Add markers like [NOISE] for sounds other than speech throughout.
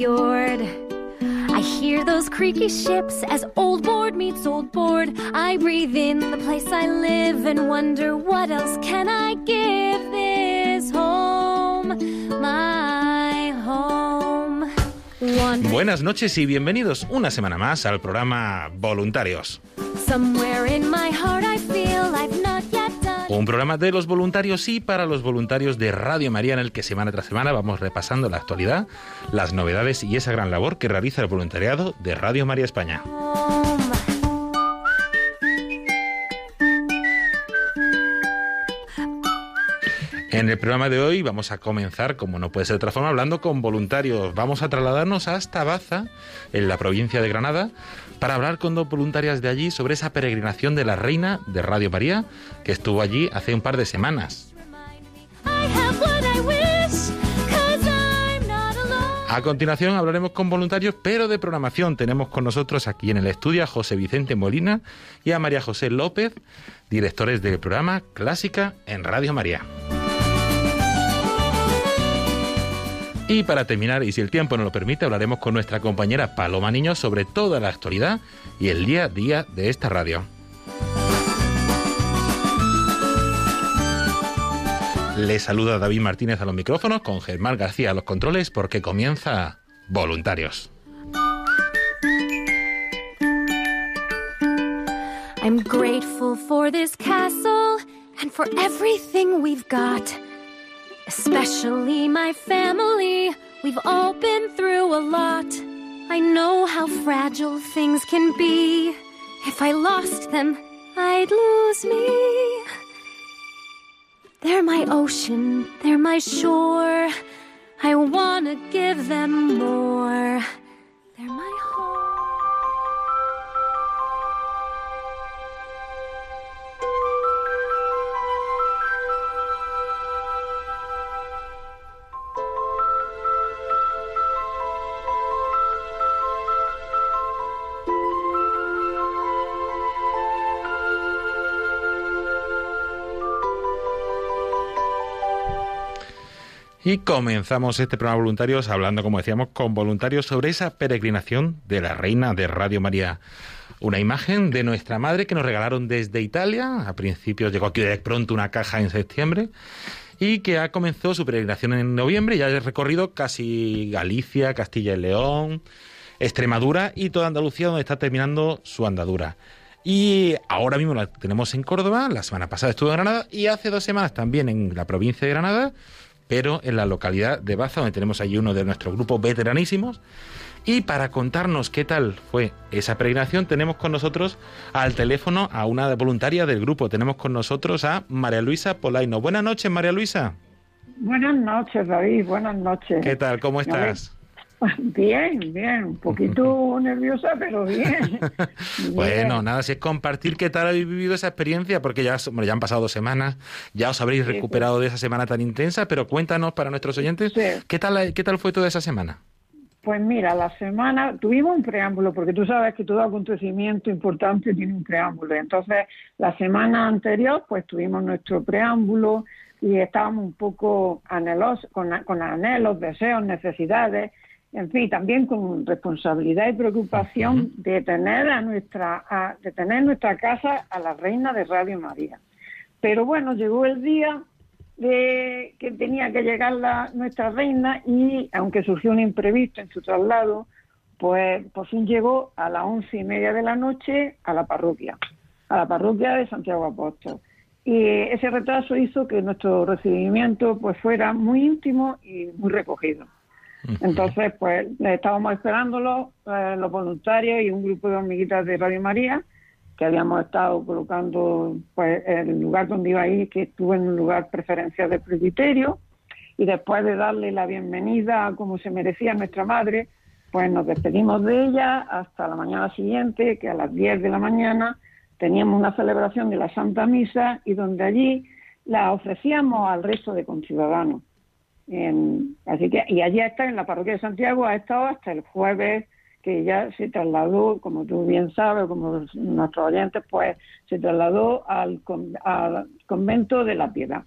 Fjord. I hear those creaky ships as old board meets old board. I breathe in the place I live and wonder what else can I give this home, my home. Wandering Buenas noches y bienvenidos una semana más al programa Voluntarios. somewhere in my heart, I feel I've not yet done. Un programa de los voluntarios y para los voluntarios de Radio María en el que semana tras semana vamos repasando la actualidad, las novedades y esa gran labor que realiza el voluntariado de Radio María España. En el programa de hoy vamos a comenzar, como no puede ser de otra forma, hablando con voluntarios. Vamos a trasladarnos hasta Baza, en la provincia de Granada, para hablar con dos voluntarias de allí sobre esa peregrinación de la Reina de Radio María, que estuvo allí hace un par de semanas. A continuación hablaremos con voluntarios, pero de programación. Tenemos con nosotros aquí en el estudio a José Vicente Molina y a María José López, directores del programa Clásica en Radio María. Y para terminar, y si el tiempo nos lo permite, hablaremos con nuestra compañera Paloma Niño sobre toda la actualidad y el día a día de esta radio. Le saluda David Martínez a los micrófonos con Germán García a los controles porque comienza Voluntarios. I'm grateful for this castle and for everything we've got. Especially my family. We've all been through a lot. I know how fragile things can be. If I lost them, I'd lose me. They're my ocean, they're my shore. I wanna give them more. They're my home. Y comenzamos este programa voluntarios hablando, como decíamos, con voluntarios sobre esa peregrinación de la Reina de Radio María. Una imagen de nuestra madre que nos regalaron desde Italia. A principios llegó aquí de pronto una caja en septiembre y que ha comenzado su peregrinación en noviembre. Ya ha recorrido casi Galicia, Castilla y León, Extremadura y toda Andalucía, donde está terminando su andadura. Y ahora mismo la tenemos en Córdoba, la semana pasada estuvo en Granada y hace dos semanas también en la provincia de Granada, pero en la localidad de Baza, donde tenemos allí uno de nuestros grupos veteranísimos. Y para contarnos qué tal fue esa peregrinación, tenemos con nosotros al teléfono a una voluntaria del grupo. Tenemos con nosotros a María Luisa Polaino. Buenas noches, María Luisa. Buenas noches, David. Buenas noches. ¿Qué tal? ¿Cómo estás? [LAUGHS] Bien, bien. Un poquito [LAUGHS] nerviosa, pero bien. [LAUGHS] Bueno, Bien. nada, si es compartir qué tal habéis vivido esa experiencia, porque ya, ya han pasado dos semanas, ya os habréis Sí, recuperado de esa semana tan intensa, pero cuéntanos para nuestros oyentes, Sí. ¿qué tal, qué tal fue toda esa semana? Pues mira, la semana tuvimos un preámbulo, porque tú sabes que todo acontecimiento importante tiene un preámbulo. Entonces, la semana anterior, pues tuvimos nuestro preámbulo y estábamos un poco anhelos, con, con anhelos, deseos, necesidades. En fin, también con responsabilidad y preocupación de tener a nuestra, de tener nuestra casa a la reina de Radio María. Pero bueno, llegó el día de que tenía que llegar la, nuestra reina y aunque surgió un imprevisto en su traslado, pues por fin llegó a las once y media de la noche a la parroquia, a la parroquia de Santiago Apóstol. Y ese retraso hizo que nuestro recibimiento pues fuera muy íntimo y muy recogido. Entonces, pues estábamos esperándolo, eh, los voluntarios y un grupo de hormiguitas de Radio María, que habíamos estado colocando pues el lugar donde iba a ir, que estuvo en un lugar preferencial del presbiterio, y después de darle la bienvenida como se merecía nuestra madre, pues nos despedimos de ella hasta la mañana siguiente, que a las 10 de la mañana teníamos una celebración de la Santa Misa y donde allí la ofrecíamos al resto de conciudadanos así que, y allí está en la parroquia de Santiago, ha estado hasta el jueves que ya se trasladó, como tú bien sabes, como nuestros oyentes, pues se trasladó al, convento de la Piedad.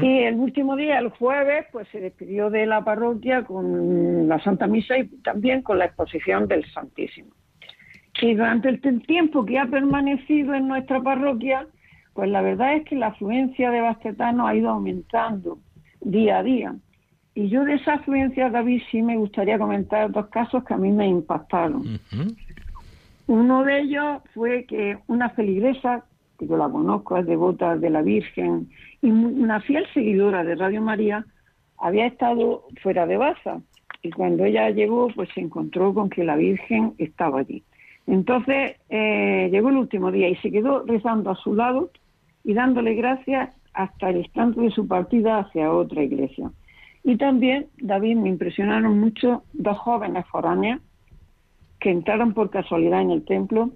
Y el último día, el jueves, pues se despidió de la parroquia con la Santa Misa y también con la exposición del Santísimo. Y durante el tiempo que ha permanecido en nuestra parroquia, pues la verdad es que la afluencia de bastetanos ha ido aumentando día a día. Y yo de esa afluencia, David, sí me gustaría comentar dos casos que a mí me impactaron. Uno de ellos fue que una feligresa, que yo la conozco, es devota de la Virgen, y una fiel seguidora de Radio María, había estado fuera de Baza. Y cuando ella llegó, pues se encontró con que la Virgen estaba allí. Entonces eh, llegó el último día y se quedó rezando a su lado y dándole gracias hasta el instante de su partida hacia otra iglesia. Y también, David, me impresionaron mucho dos jóvenes foráneas que entraron por casualidad en el templo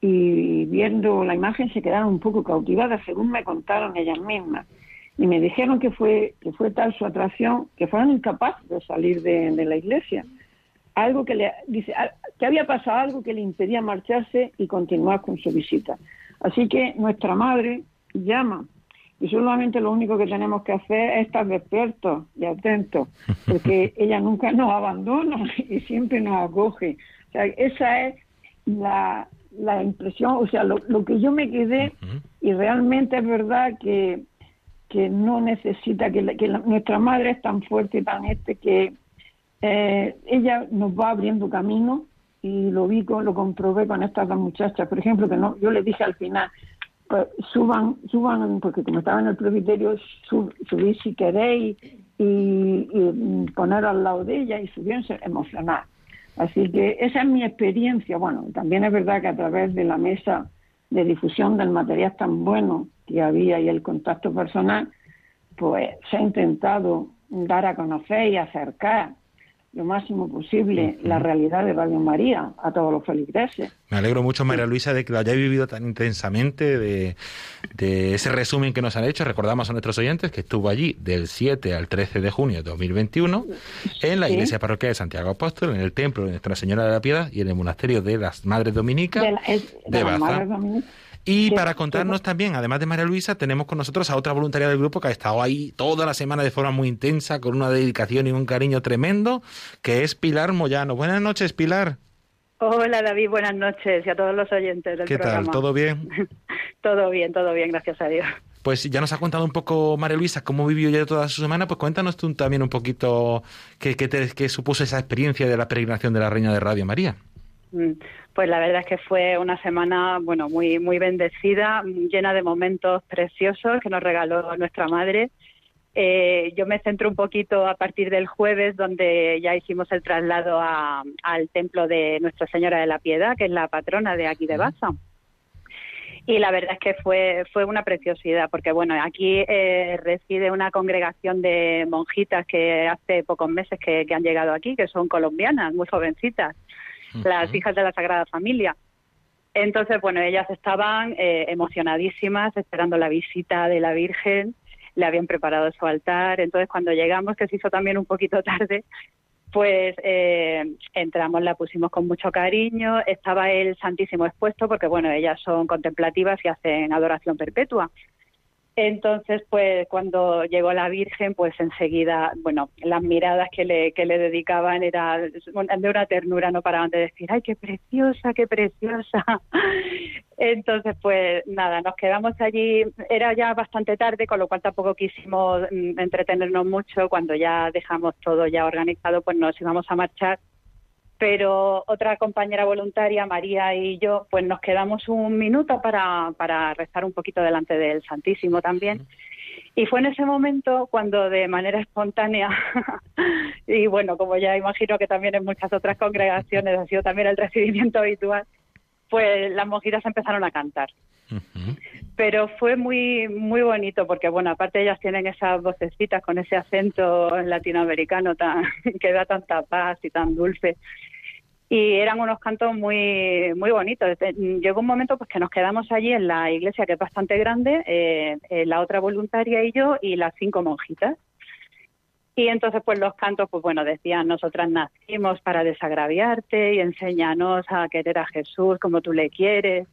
y viendo la imagen se quedaron un poco cautivadas, según me contaron ellas mismas. Y me dijeron que fue, que fue tal su atracción que fueron incapaces de salir de, de la iglesia. Algo que le dice que había pasado algo que le impedía marcharse y continuar con su visita. Así que nuestra madre llama y solamente lo único que tenemos que hacer es estar despiertos y atentos, porque [LAUGHS] ella nunca nos abandona [LAUGHS] y siempre nos acoge. O sea, esa es la, la impresión, o sea, lo, que yo me quedé, y realmente es verdad que, que no necesita, que, que nuestra madre es tan fuerte y tan este que eh, ella nos va abriendo camino y lo vi, con, lo comprobé con estas dos muchachas. Por ejemplo, que no, yo le dije al final, pues suban, suban, porque como estaba en el presbiterio, sub, si queréis y, poner al lado de ella y subirse, emocionar. Así que esa es mi experiencia. Bueno, también es verdad que a través de la mesa de difusión del material tan bueno que había y el contacto personal, pues se ha intentado dar a conocer y acercar lo máximo posible la realidad de Radio María a todos los feligreses. Me alegro mucho, María Luisa, de que lo hayáis vivido tan intensamente, de, ese resumen que nos han hecho. Recordamos a nuestros oyentes que estuvo allí del 7 al 13 de junio de 2021 en la iglesia parroquial de Santiago Apóstol, en el templo de Nuestra Señora de la Piedad y en el monasterio de las Madres Dominicas de, Baza. Y para contarnos también, además de María Luisa, tenemos con nosotros a otra voluntaria del grupo que ha estado ahí toda la semana de forma muy intensa, con una dedicación y un cariño tremendo, que es Pilar Moyano. Buenas noches, Pilar. Hola David, buenas noches y a todos los oyentes del programa. ¿Qué tal? ¿Todo bien? [LAUGHS] todo bien, todo bien, gracias a Dios. Pues ya nos ha contado un poco María Luisa cómo vivió ya toda su semana, pues cuéntanos tú también un poquito qué, qué, qué supuso esa experiencia de la peregrinación de la Reina de Radio María. Mm, pues la verdad es que fue una semana, bueno, muy muy bendecida, llena de momentos preciosos que nos regaló nuestra madre. Eh, yo me centro un poquito a partir del jueves, donde ya hicimos el traslado al templo de Nuestra Señora de la Piedad, que es la patrona de aquí de Baza. Y la verdad es que fue, fue una preciosidad, porque bueno, aquí eh, reside una congregación de monjitas que hace pocos meses que han llegado aquí, que son colombianas, muy jovencitas las hijas de la Sagrada Familia. Entonces, bueno, ellas estaban eh, emocionadísimas esperando la visita de la Virgen, le habían preparado su altar, entonces cuando llegamos, que se hizo también un poquito [LAUGHS] tarde, pues eh, entramos, la pusimos con mucho cariño, estaba el Santísimo expuesto, porque bueno, ellas son contemplativas y hacen adoración perpetua. Entonces, pues cuando llegó la Virgen, pues enseguida, bueno, las miradas que le, que le dedicaban era de una ternura, no paraban de decir, ay, qué preciosa, qué preciosa. [LAUGHS] Entonces, pues nada, nos quedamos allí, era ya bastante tarde, con lo cual tampoco quisimos mm, entretenernos mucho. Cuando ya dejamos todo ya organizado, pues nos íbamos a marchar pero otra compañera voluntaria, María y yo, pues nos quedamos un minuto para, para rezar un poquito delante del Santísimo también. Y fue en ese momento cuando de manera espontánea, [LAUGHS] y bueno, como ya imagino que también en muchas otras congregaciones ha sido también el recibimiento habitual, pues las monjitas empezaron a cantar. Pero fue muy muy bonito porque, bueno, aparte ellas tienen esas vocecitas con ese acento latinoamericano tan, [LAUGHS] que da tanta paz y tan dulce y eran unos cantos muy muy bonitos. Llegó un momento pues que nos quedamos allí en la iglesia que es bastante grande, eh, eh, la otra voluntaria y yo y las cinco monjitas. Y entonces pues los cantos pues bueno decían nosotras nacimos para desagraviarte y enséñanos a querer a Jesús como tú le quieres.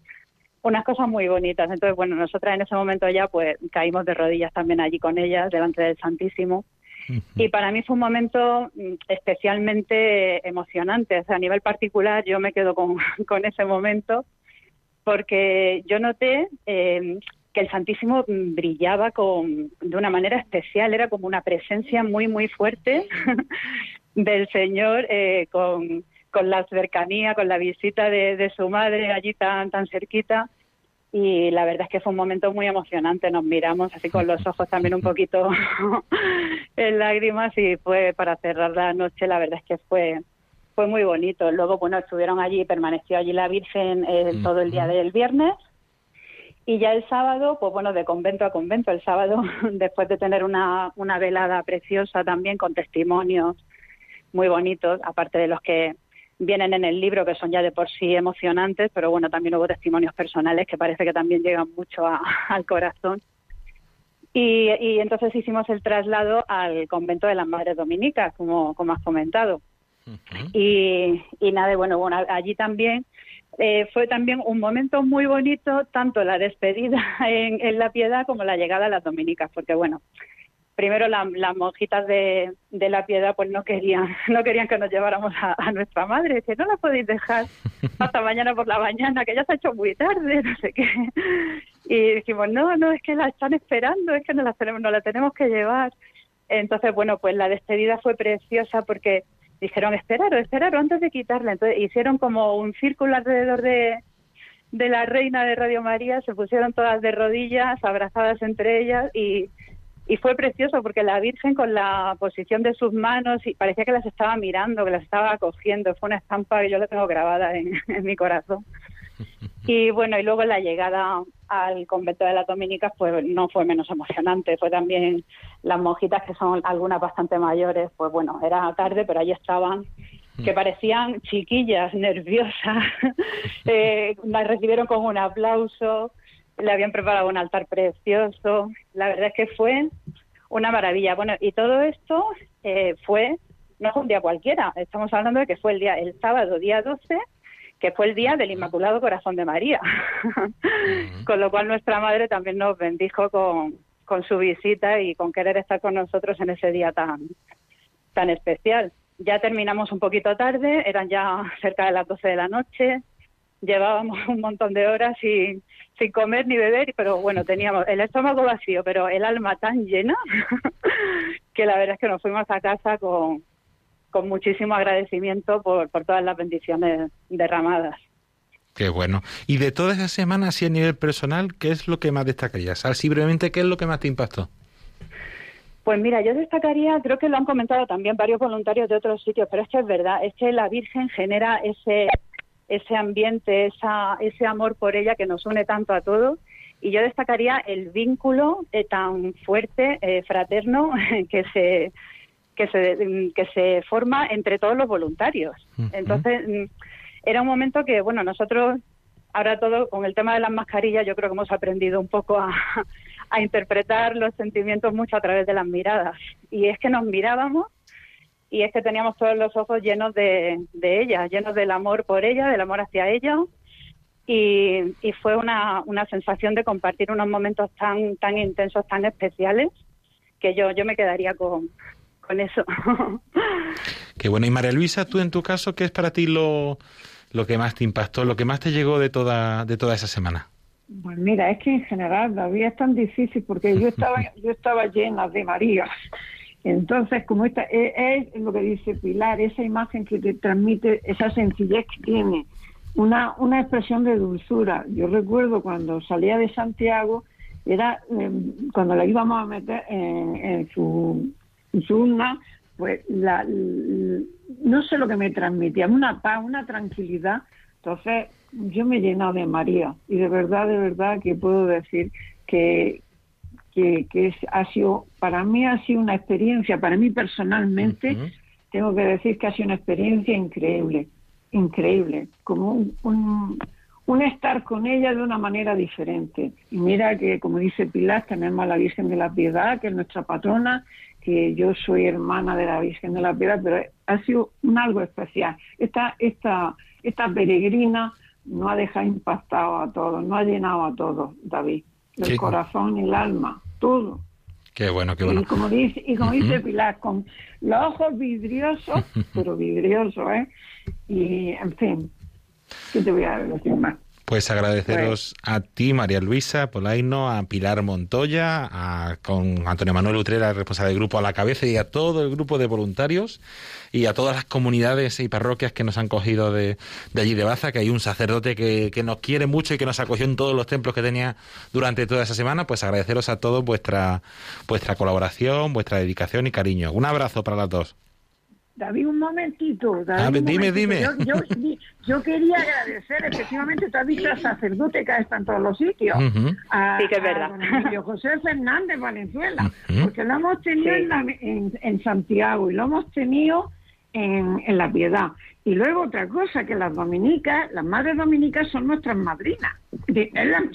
Unas cosas muy bonitas. Entonces bueno nosotras en ese momento ya pues caímos de rodillas también allí con ellas delante del Santísimo y para mí fue un momento mm, especialmente emocionante. O sea, a nivel particular, yo me quedo con, [LAUGHS] con ese momento porque yo noté eh, que el Santísimo brillaba con, de una manera especial, era como una presencia muy, muy fuerte [LAUGHS] del Señor eh, con, con la cercanía, con la visita de, de su madre allí tan, tan cerquita y la verdad es que fue un momento muy emocionante. Nos miramos así con los ojos también un poquito [LAUGHS] en lágrimas y fue para cerrar la noche. La verdad es que fue fue muy bonito. Luego, bueno, estuvieron allí, permaneció allí la Virgen eh, todo el día del viernes y ya el sábado, pues bueno, de convento a convento. El sábado, [LAUGHS] después de tener una, una velada preciosa también con testimonios muy bonitos, aparte de los que vienen en el libro, que son ya de por sí emocionantes, pero bueno, también hubo testimonios personales que parece que también llegan mucho [LAUGHS] al corazón. Y, entonces hicimos el traslado al convento de las Madres Dominicas, como, como has comentado. y, y nada, bueno, bueno, allí también eh, fue también un momento muy bonito, tanto la despedida [LAUGHS] en, en, la piedad como la llegada a las dominicas, porque bueno, primero las monjitas de, de, la piedad pues no querían [LAUGHS] no querían que nos lleváramos a, nuestra madre. Que no la podéis dejar hasta [LAUGHS] mañana por la mañana que ya se ha hecho muy tarde [LAUGHS] no sé qué. Y dijimos no no es que la están esperando es que no la tenemos no la tenemos que llevar entonces bueno pues la despedida fue preciosa porque dijeron esperaros esperaros antes de quitarla entonces hicieron como un círculo alrededor de de la reina de Radio María se pusieron todas de rodillas abrazadas entre ellas y y fue precioso porque la Virgen con la posición de sus manos y parecía que las estaba mirando, que las estaba acogiendo, fue una estampa que yo la tengo grabada en, [LAUGHS] mi corazón. [LAUGHS] Y bueno, y luego la llegada al convento de las dominicas pues no fue menos emocionante, fue también las monjitas que son algunas bastante mayores, pues bueno, era tarde, pero allí estaban que parecían chiquillas nerviosas, [LAUGHS] eh, las recibieron con un aplauso, le habían preparado un altar precioso. La verdad es que fue una maravilla. Bueno, y todo esto eh, fue, no fue un día cualquiera, estamos hablando de que fue el día, el sábado, día 12, que fue el día del Inmaculado Corazón de María. [LAUGHS] con lo cual nuestra madre también nos bendijo con, con su visita y con querer estar con nosotros en ese día tan, tan especial. Ya terminamos un poquito tarde, eran ya cerca de las 12 de la noche, llevábamos un montón de horas y sin comer ni beber, pero bueno, teníamos el estómago vacío, pero el alma tan llena [LAUGHS] que la verdad es que nos fuimos a casa con, con muchísimo agradecimiento por, por todas las bendiciones derramadas. Qué bueno. Y de toda esa semana, así a nivel personal, ¿qué es lo que más destacarías? Así brevemente, ¿qué es lo que más te impactó? Pues mira, yo destacaría, creo que lo han comentado también varios voluntarios de otros sitios, pero es que es verdad, es que la Virgen genera ese ese ambiente, esa, ese amor por ella que nos une tanto a todos. Y yo destacaría el vínculo eh, tan fuerte, eh, fraterno, [LAUGHS] que se, que, se, que se forma entre todos los voluntarios. Entonces, mm, era un momento que, bueno, nosotros, ahora todo con el tema de las mascarillas, yo creo que hemos aprendido un poco a, [LAUGHS] a interpretar los sentimientos mucho a través de las miradas. Y es que nos mirábamos y es que teníamos todos los ojos llenos de, de ella, llenos del amor por ella, del amor hacia ella y, fue una, una sensación de compartir unos momentos tan, tan intensos, tan especiales, que yo, yo me quedaría con, con eso. [LAUGHS] Qué bueno. Y María Luisa, tú en tu caso, ¿qué es para ti lo, lo que más te impactó, lo que más te llegó de toda, de toda esa semana? Pues mira, es que en general David es tan difícil porque yo [LAUGHS] estaba, yo estaba llena de María. Entonces, como esta es, lo que dice Pilar, esa imagen que te transmite, esa sencillez que tiene, una, una expresión de dulzura. Yo recuerdo cuando salía de Santiago, era em, cuando la íbamos a meter en, su, su urna, pues la, no sé lo que me transmitía, una paz, una tranquilidad. Entonces, yo me he llenado de María y de verdad, de verdad que puedo decir que, que, que ha sido, para mí ha sido una experiencia, para mí personalmente, tengo que decir que ha sido una experiencia increíble increíble, como un, un, estar con ella de una manera diferente. Y mira que, como dice Pilar, tenemos a la Virgen de la Piedad, que es nuestra patrona, que yo soy hermana de la Virgen de la Piedad, pero ha sido un algo especial. Esta, esta, esta peregrina no ha dejado impactado a todos, no ha llenado a todos, David. El corazón y el alma, todo. Qué bueno, qué bueno. Y como dice, y como dice Pilar, con los ojos vidriosos, [LAUGHS] pero vidriosos, ¿eh? Y, en fin, ¿qué te voy a decir más? Pues agradeceros a ti, María Luisa Polaino, a Pilar Montoya, a, con Antonio Manuel Utrera, responsable del grupo a la cabeza, y a todo el grupo de voluntarios y a todas las comunidades y parroquias que nos han cogido de, de allí de Baza, que hay un sacerdote que, que, nos quiere mucho y que nos acogió en todos los templos que tenía durante toda esa semana. Pues agradeceros a todos vuestra, vuestra colaboración, vuestra dedicación y cariño. Un abrazo para las dos. David, un momentito. David, ah, dime, dime. Yo, quería agradecer, efectivamente, tú has visto al sacerdote que está en todos los sitios. sí, que es verdad. José Fernández Valenzuela, porque lo hemos tenido en, en, Santiago y lo hemos tenido en, en La Piedad. Y luego otra cosa, que las dominicas, las madres dominicas son nuestras madrinas,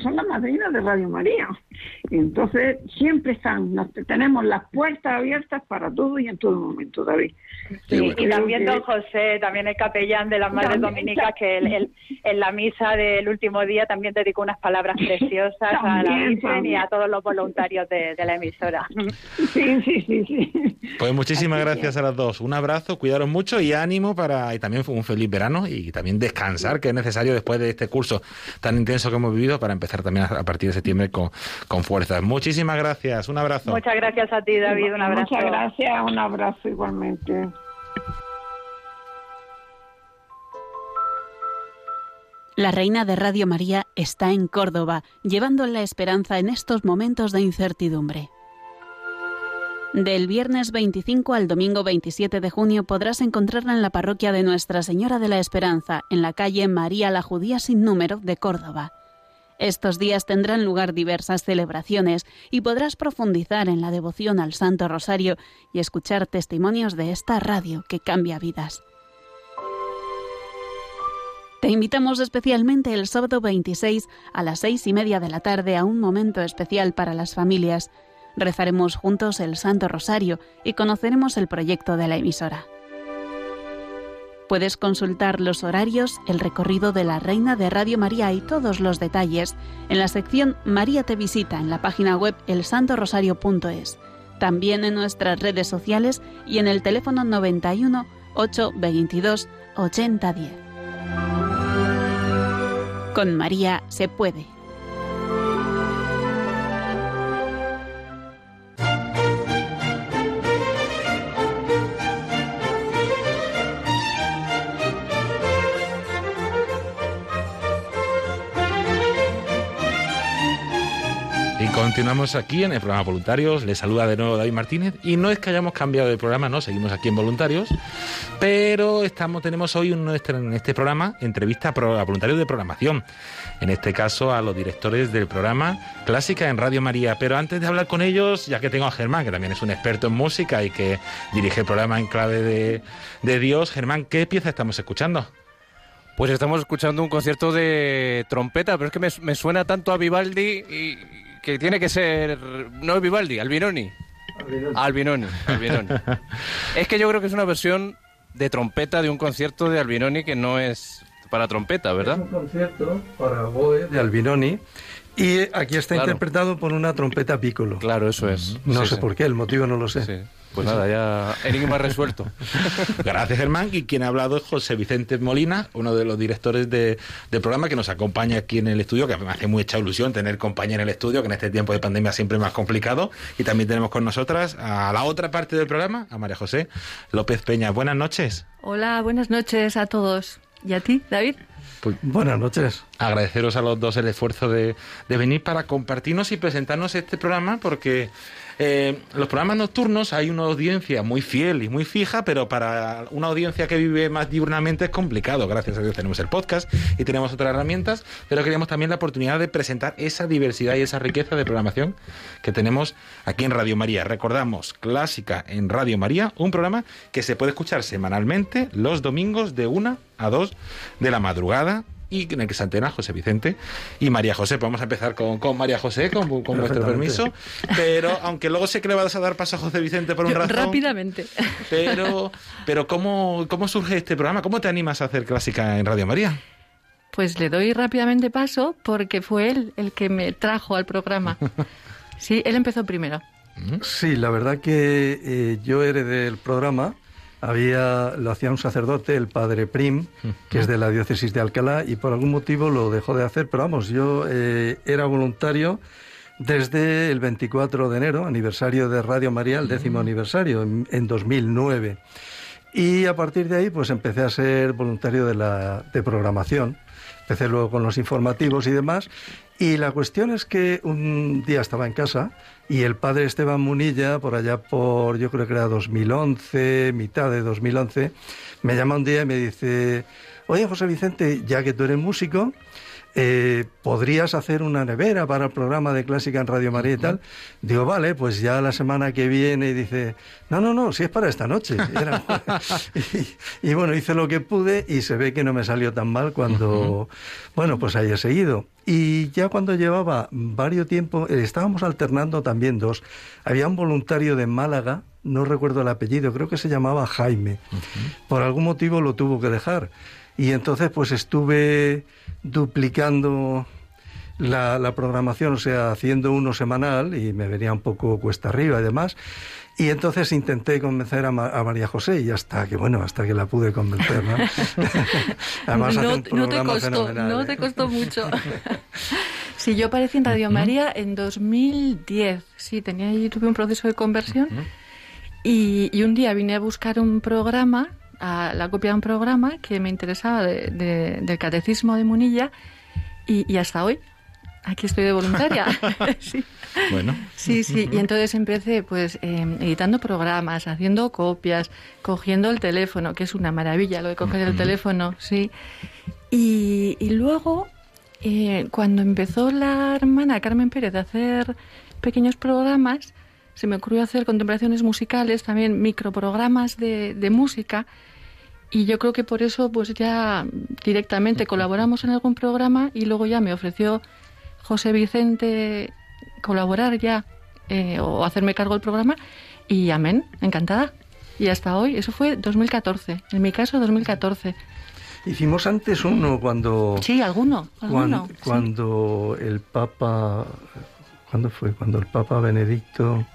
son las madrinas de Radio María. Entonces siempre están, tenemos las puertas abiertas para todo y en todo momento, David. y también don José, también el capellán de las madres dominicas, que en la misa del último día también dedicó unas palabras preciosas a la Virgen y a todos los voluntarios de, la emisora. Sí, sí, sí, sí. Pues muchísimas gracias a las dos. Un abrazo, cuidaros mucho y ánimo para y también fue un feliz verano y también descansar, que es necesario después de este curso tan intenso que hemos vivido para empezar también a partir de septiembre con, con fuerzas. Muchísimas gracias, un abrazo. Muchas gracias a ti, David, un abrazo. Muchas gracias, un abrazo igualmente. La Reina de Radio María está en Córdoba, llevando la esperanza en estos momentos de incertidumbre. Del viernes 25 al domingo 27 de junio podrás encontrarla en la parroquia de Nuestra Señora de la Esperanza, en la calle María la Judía sin número de Córdoba. Estos días tendrán lugar diversas celebraciones y podrás profundizar en la devoción al Santo Rosario y escuchar testimonios de esta radio que cambia vidas. Te invitamos especialmente el sábado 26 a las seis y media de la tarde a un momento especial para las familias rezaremos juntos el Santo Rosario y conoceremos el proyecto de la emisora. Puedes consultar los horarios, el recorrido de la Reina de Radio María y todos los detalles en la sección María te visita en la página web elsantorosario.es, también en nuestras redes sociales y en el teléfono 91 822 8010. Con María se puede. Continuamos aquí en el programa Voluntarios. Les saluda de nuevo David Martínez. Y no es que hayamos cambiado de programa, no, seguimos aquí en Voluntarios. Pero estamos, tenemos hoy en, este programa entrevista a voluntarios de programación. En este caso a los directores del programa Clásica en Radio María. Pero antes de hablar con ellos, ya que tengo a Germán, que también es un experto en música y que dirige el programa en clave de, de Dios, Germán, ¿qué pieza estamos escuchando? Pues estamos escuchando un concierto de trompeta, pero es que me, me suena tanto a Vivaldi y, que tiene que ser. No Vivaldi, Albinoni. Albinoni. Albinoni, [LAUGHS] es que yo creo que es una versión de trompeta de un concierto de Albinoni que no es para trompeta, ¿verdad? Es un concierto para Boe de Albinoni. Y aquí está interpretado por una trompeta piccolo. Claro, eso es. No sé por qué, el motivo no lo sé. Pues nada, ya enigma resuelto. [LAUGHS] Gracias, Germán. Y quien ha hablado es José Vicente Molina, uno de los directores de, del programa que nos acompaña aquí en el estudio, que me hace mucha ilusión tener compañía en el estudio, que en este tiempo de pandemia siempre es más complicado. Y también tenemos con nosotras a la otra parte del programa, a María José López Peña. Buenas noches. Hola, buenas noches a todos. ¿Y a ti, David? Pues, buenas noches. Agradeceros a los dos el esfuerzo de, de venir para compartirnos y presentarnos este programa, porque eh, los programas nocturnos hay una audiencia muy fiel y muy fija, pero para una audiencia que vive más diurnamente es complicado. Gracias a Dios tenemos el podcast y tenemos otras herramientas, pero queríamos también la oportunidad de presentar esa diversidad y esa riqueza de programación que tenemos aquí en Radio María. Recordamos, Clásica en Radio María, un programa que se puede escuchar semanalmente los domingos de 1 a 2 de la madrugada y en el que se antena José Vicente y María José. Pues vamos a empezar con, con María José, con, con vuestro permiso. Pero aunque luego sé que le vas a dar paso a José Vicente por un rato Rápidamente. Pero, pero ¿cómo, ¿cómo surge este programa? ¿Cómo te animas a hacer clásica en Radio María? Pues le doy rápidamente paso porque fue él el que me trajo al programa. [LAUGHS] Sí, él empezó primero. Sí, la verdad que eh, yo heredé del programa había, lo hacía un sacerdote, el padre Prim, que es de la diócesis de Alcalá, y por algún motivo lo dejó de hacer, pero vamos, yo eh, era voluntario desde el 24 de enero, aniversario de Radio María, el décimo aniversario, en, en, 2009. Y a partir de ahí, pues empecé a ser voluntario de, la, de programación. Empecé luego con los informativos y demás. Y la cuestión es que un día estaba en casa y el padre Esteban Munilla, por allá por, yo creo que era 2011, mitad de 2011, me llama un día y me dice, oye José Vicente, ya que tú eres músico, eh, ¿podrías hacer una nevera para el programa de Clásica en Radio María y tal? Digo, vale, pues ya la semana que viene, y dice, no, no, no, si es para esta noche. [LAUGHS] y, y, bueno, hice lo que pude y se ve que no me salió tan mal cuando, bueno, pues haya seguido. Y ya cuando llevaba varios tiempo, eh, estábamos alternando también dos. Había un voluntario de Málaga, no recuerdo el apellido, creo que se llamaba Jaime. Por algún motivo lo tuvo que dejar. Y entonces pues estuve duplicando la, la, programación, o sea, haciendo uno semanal y me venía un poco cuesta arriba y demás. Y entonces intenté convencer a, Ma a, María José y hasta que, bueno, hasta que la pude convencer, ¿no? [LAUGHS] Además no, un no te costó, no ¿eh? te costó mucho. [LAUGHS] sí, yo aparecí en Radio María en 2010. Sí, tenía tuve un proceso de conversión. y, y un día vine a buscar un programa a la copia de un programa que me interesaba de, de, del catecismo de Munilla y, y, hasta hoy aquí estoy de voluntaria. [LAUGHS] [LAUGHS] sí. Bueno. Sí, sí. Y entonces empecé pues eh, editando programas, haciendo copias, cogiendo el teléfono, que es una maravilla lo de coger el teléfono, sí. Y, y luego, eh, cuando empezó la hermana Carmen Pérez a hacer pequeños programas, se me ocurrió hacer contemplaciones musicales, también microprogramas de, de música. Y yo creo que por eso pues ya directamente colaboramos en algún programa y luego ya me ofreció José Vicente colaborar ya eh, o hacerme cargo del programa y amén, encantada. Y hasta hoy, eso fue 2014, en mi caso 2014. Hicimos antes uno cuando... Sí, alguno. alguno cuando, cuando el Papa... ¿Cuándo fue? Cuando el Papa Benedicto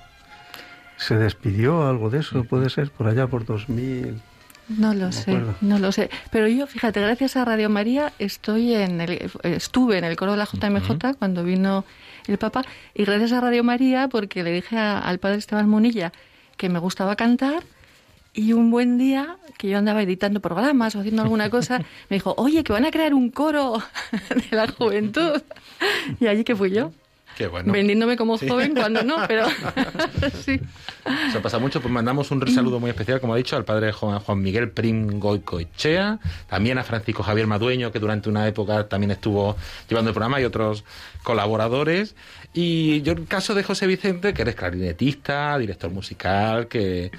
se despidió, algo de eso, puede ser, por allá por 2000. No lo no sé, acuerdo. no lo sé. Pero yo, fíjate, gracias a Radio María estoy en el, estuve en el coro de la JMJ uh -huh. cuando vino el Papa y gracias a Radio María porque le dije a, al padre Esteban Munilla que me gustaba cantar y un buen día que yo andaba editando programas o haciendo alguna cosa, me dijo, oye, que van a crear un coro [LAUGHS] de la juventud. [LAUGHS] Y allí que fui yo. Qué bueno. Vendiéndome como sí. joven cuando no, pero [LAUGHS] sí. Se pasa mucho, pues mandamos un saludo muy especial, como ha dicho, al padre Juan, Juan Miguel Prim Goicoechea, también a Francisco Javier Madueño, que durante una época también estuvo llevando el programa, y otros colaboradores. Y yo, el caso de José Vicente, que eres clarinetista, director musical, que,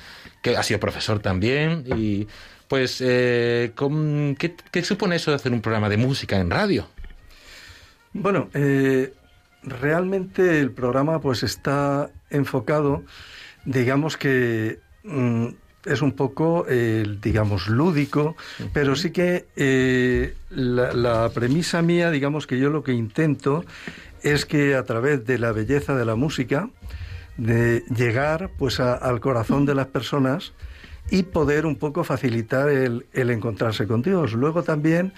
que ha sido profesor también, y pues, eh, ¿con, ¿qué, ¿qué supone eso de hacer un programa de música en radio? Bueno, eh, realmente el programa pues está enfocado, digamos que mmm, es un poco, eh, digamos, lúdico, pero sí que eh, la, la, premisa mía, digamos que yo lo que intento es que a través de la belleza de la música, de llegar pues al corazón de las personas y poder un poco facilitar el, el encontrarse con Dios. Luego también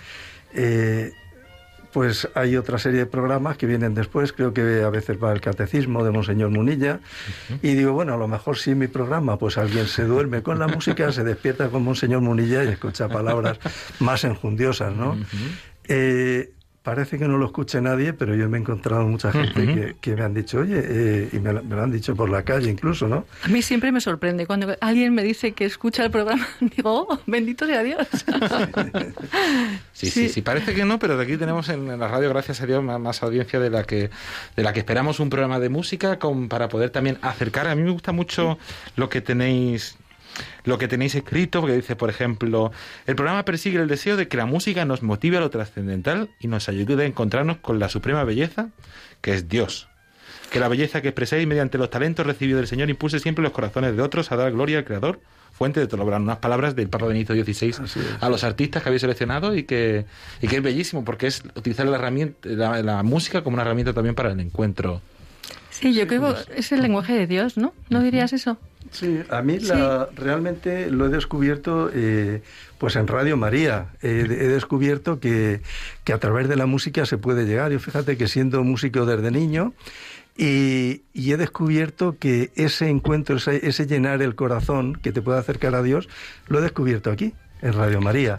eh, pues hay otra serie de programas que vienen después, creo que a veces va el catecismo de Monseñor Munilla, y digo, bueno, a lo mejor si en mi programa pues alguien se duerme con la música, se despierta con Monseñor Munilla y escucha palabras más enjundiosas, ¿no? Parece que no lo escuche nadie, pero yo me he encontrado mucha gente que, me han dicho, oye, eh, y me, lo han dicho por la calle incluso, ¿no? A mí siempre me sorprende cuando alguien me dice que escucha el programa, [LAUGHS] digo, oh, bendito sea Dios. [LAUGHS] sí, sí, sí, parece que no, pero de aquí tenemos en la radio, gracias a Dios, más, audiencia de la que de la que esperamos un programa de música con, para poder también acercar. A mí me gusta mucho lo que tenéis lo que tenéis escrito, porque dice, por ejemplo, el programa persigue el deseo de que la música nos motive a lo trascendental y nos ayude a encontrarnos con la suprema belleza, que es Dios. Que la belleza que expreséis mediante los talentos recibidos del Señor impulse siempre los corazones de otros a dar gloria al Creador, fuente de todo lo Unas palabras del Papa Benito XVI a los artistas que habéis seleccionado y que, y que es bellísimo, porque es utilizar la, herramienta, la, música como una herramienta también para el encuentro. Sí, yo creo que es el lenguaje de Dios, ¿no? ¿No dirías eso? Sí, a mí la, realmente lo he descubierto eh, pues en Radio María. he descubierto que, que, a través de la música se puede llegar. Yo fíjate que siendo músico desde niño y, y he descubierto que ese encuentro, ese, llenar el corazón que te puede acercar a Dios, lo he descubierto aquí, en Radio María,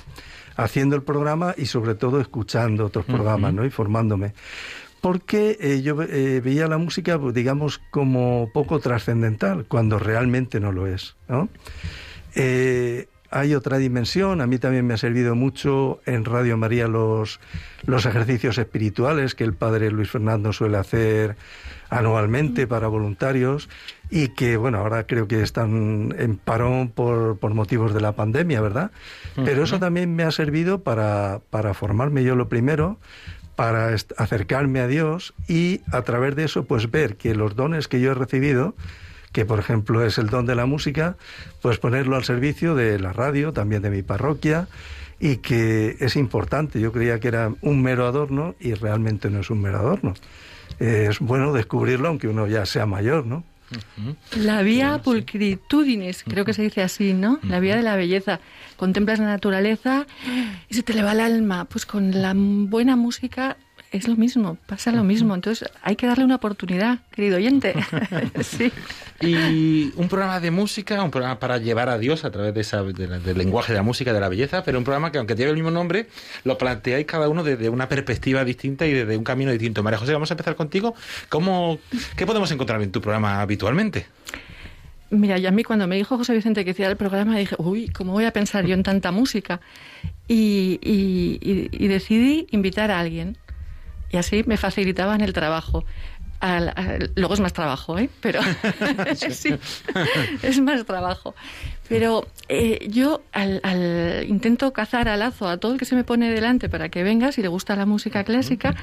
haciendo el programa y sobre todo escuchando otros programas ¿no? y formándome porque eh, yo eh, veía la música, pues, digamos, como poco trascendental, cuando realmente no lo es. Eh, hay otra dimensión, a mí también me ha servido mucho en Radio María los, los ejercicios espirituales que el padre Luis Fernando suele hacer anualmente para voluntarios y que, bueno, ahora creo que están en parón por, por motivos de la pandemia, ¿verdad? Pero eso también me ha servido para, para formarme yo lo primero, para acercarme a Dios y a través de eso pues ver que los dones que yo he recibido, que por ejemplo es el don de la música, pues ponerlo al servicio de la radio, también de mi parroquia y que es importante. Yo creía que era un mero adorno y realmente no es un mero adorno. Es bueno descubrirlo aunque uno ya sea mayor, ¿no? La vía pulcritudinis, creo que se dice así, ¿no? La vía de la belleza. Contemplas la naturaleza y se te le va el alma. Pues con la buena música es lo mismo, pasa lo mismo. Entonces hay que darle una oportunidad, querido oyente. [LAUGHS] [LAUGHS] sí. Y un programa de música, un programa para llevar a Dios a través de esa, del lenguaje de la música, de la belleza, pero un programa que aunque lleve el mismo nombre, lo planteáis cada uno desde una perspectiva distinta y desde un camino distinto. María José, vamos a empezar contigo. ¿Cómo, ¿Qué podemos encontrar en tu programa habitualmente? Mira, y a mí cuando me dijo José Vicente que hiciera el programa, dije, uy, ¿cómo voy a pensar yo en tanta música? y, y decidí invitar a alguien y así me facilitaban el trabajo. luego es más trabajo, ¿eh? Pero [LAUGHS] [LAUGHS] sí, es más trabajo. Pero eh, yo al, intento cazar al lazo a todo el que se me pone delante para que venga, si le gusta la música clásica,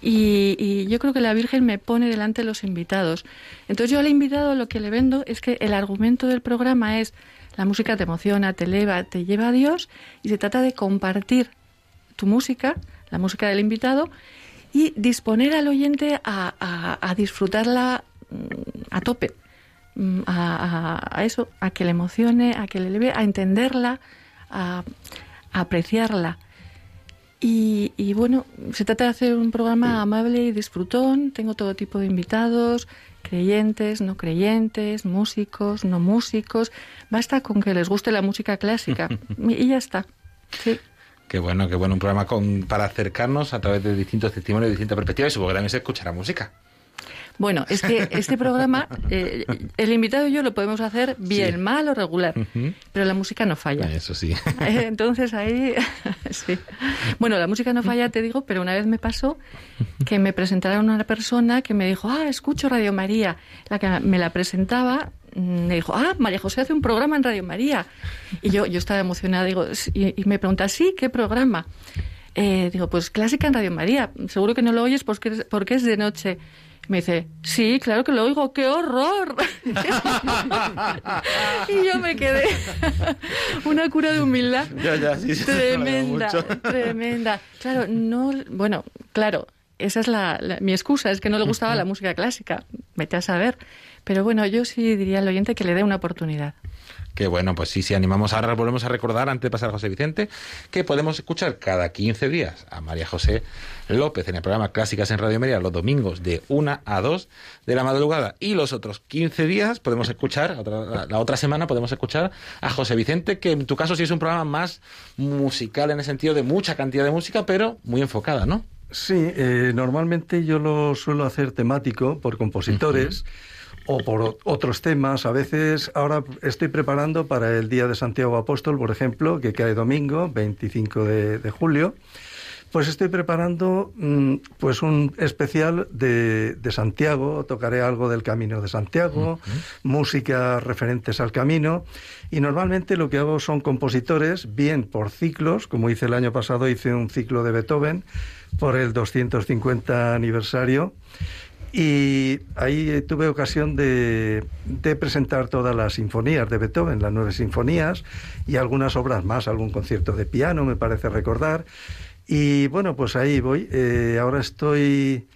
y, yo creo que la Virgen me pone delante los invitados. Entonces yo al invitado lo que le vendo es que el argumento del programa es la música te emociona, te eleva, te lleva a Dios, y se trata de compartir tu música, la música del invitado, y disponer al oyente a, disfrutarla mm, a tope, mm, a, eso, a que le emocione, a que le eleve, a entenderla, a, apreciarla. Y, bueno, se trata de hacer un programa amable y disfrutón. Tengo todo tipo de invitados, creyentes, no creyentes, músicos, no músicos. Basta con que les guste la música clásica [LAUGHS] y ya está. Sí. Qué bueno, qué bueno, un programa con, para acercarnos a través de distintos testimonios, de distintas perspectivas y supongo que también se escuchará música. Bueno, es que este programa, [LAUGHS] eh, el invitado y yo lo podemos hacer bien, mal o regular, pero la música no falla. Eso sí. [LAUGHS] Eh, entonces ahí, [LAUGHS] sí. Bueno, la música no falla, te digo, pero una vez me pasó que me presentaron una persona que me dijo, ah, escucho Radio María. La que me la presentaba me dijo, ah, María José hace un programa en Radio María. Y yo, yo estaba emocionada, digo, y, me pregunta, sí, ¿qué programa? Eh, digo, pues clásica en Radio María. Seguro que no lo oyes porque, porque es de noche. me dice, sí, claro que lo oigo, qué horror. [LAUGHS] y yo me quedé. [LAUGHS] Una cura de humildad. [LAUGHS] tremenda, tremenda. Claro, no, bueno, claro, esa es la, mi excusa, es que no le gustaba la música clásica. Vete a saber. Pero bueno, yo sí diría al oyente que le dé una oportunidad. Que bueno, pues sí, sí, animamos. Ahora volvemos a recordar, antes de pasar a José Vicente, que podemos escuchar cada 15 días a María José López en el programa Clásicas en Radio Media los domingos de 1 a 2 de la madrugada. Y los otros 15 días podemos escuchar, la, otra semana podemos escuchar a José Vicente, que en tu caso sí es un programa más musical en el sentido de mucha cantidad de música, pero muy enfocada, ¿no? Sí, eh, normalmente yo lo suelo hacer temático por compositores o por otros temas. A veces ahora estoy preparando para el Día de Santiago Apóstol, por ejemplo, que cae domingo, 25 de, julio. Pues estoy preparando mm, pues un especial de, Santiago, tocaré algo del Camino de Santiago, música referentes al camino. Y normalmente lo que hago son compositores, bien por ciclos, como hice el año pasado, hice un ciclo de Beethoven por el 250 aniversario y ahí tuve ocasión de, presentar todas las sinfonías de Beethoven, las nueve sinfonías y algunas obras más, algún concierto de piano, me parece recordar. Y bueno, pues ahí voy. Eh, ahora estoy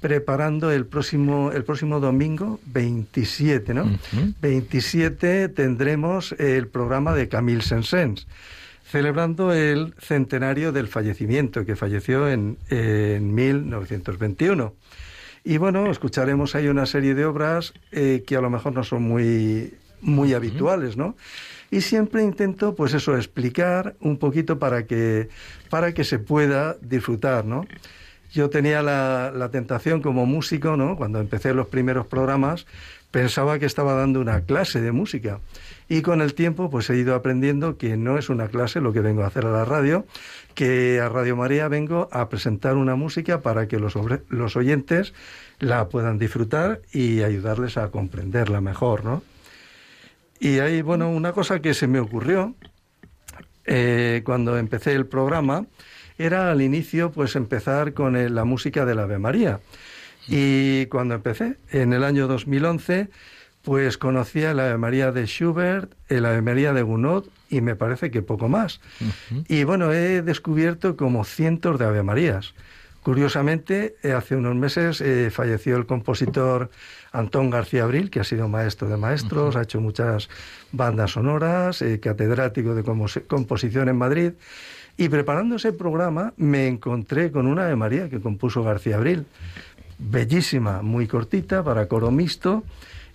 preparando el próximo, el próximo domingo, 27, ¿no? 27 tendremos el programa de Camille Saint-Saëns, celebrando el centenario del fallecimiento, que falleció en, en 1921. Y bueno, escucharemos ahí una serie de obras eh, que a lo mejor no son muy, muy habituales, ¿no? Y siempre intento, pues eso, explicar un poquito para que, para que se pueda disfrutar, ¿no? Yo tenía la, la tentación como músico, ¿no? Cuando empecé los primeros programas, pensaba que estaba dando una clase de música. Y con el tiempo, pues he ido aprendiendo que no es una clase lo que vengo a hacer a la radio, que a Radio María vengo a presentar una música para que los, los oyentes la puedan disfrutar y ayudarles a comprenderla mejor, ¿no? Y hay, bueno, una cosa que se me ocurrió eh, cuando empecé el programa era al inicio, pues empezar con la música del Ave María. Y cuando empecé, en el año 2011, pues conocía el Ave María de Schubert, el Ave María de Gounod y me parece que poco más. Y bueno, he descubierto como cientos de Ave Marías. Curiosamente, eh, hace unos meses eh, falleció el compositor Antón García Abril, que ha sido maestro de maestros, ha hecho muchas bandas sonoras, eh, catedrático de composición en Madrid. Y preparando ese programa me encontré con una Ave María que compuso García Abril. Bellísima, muy cortita, para coro mixto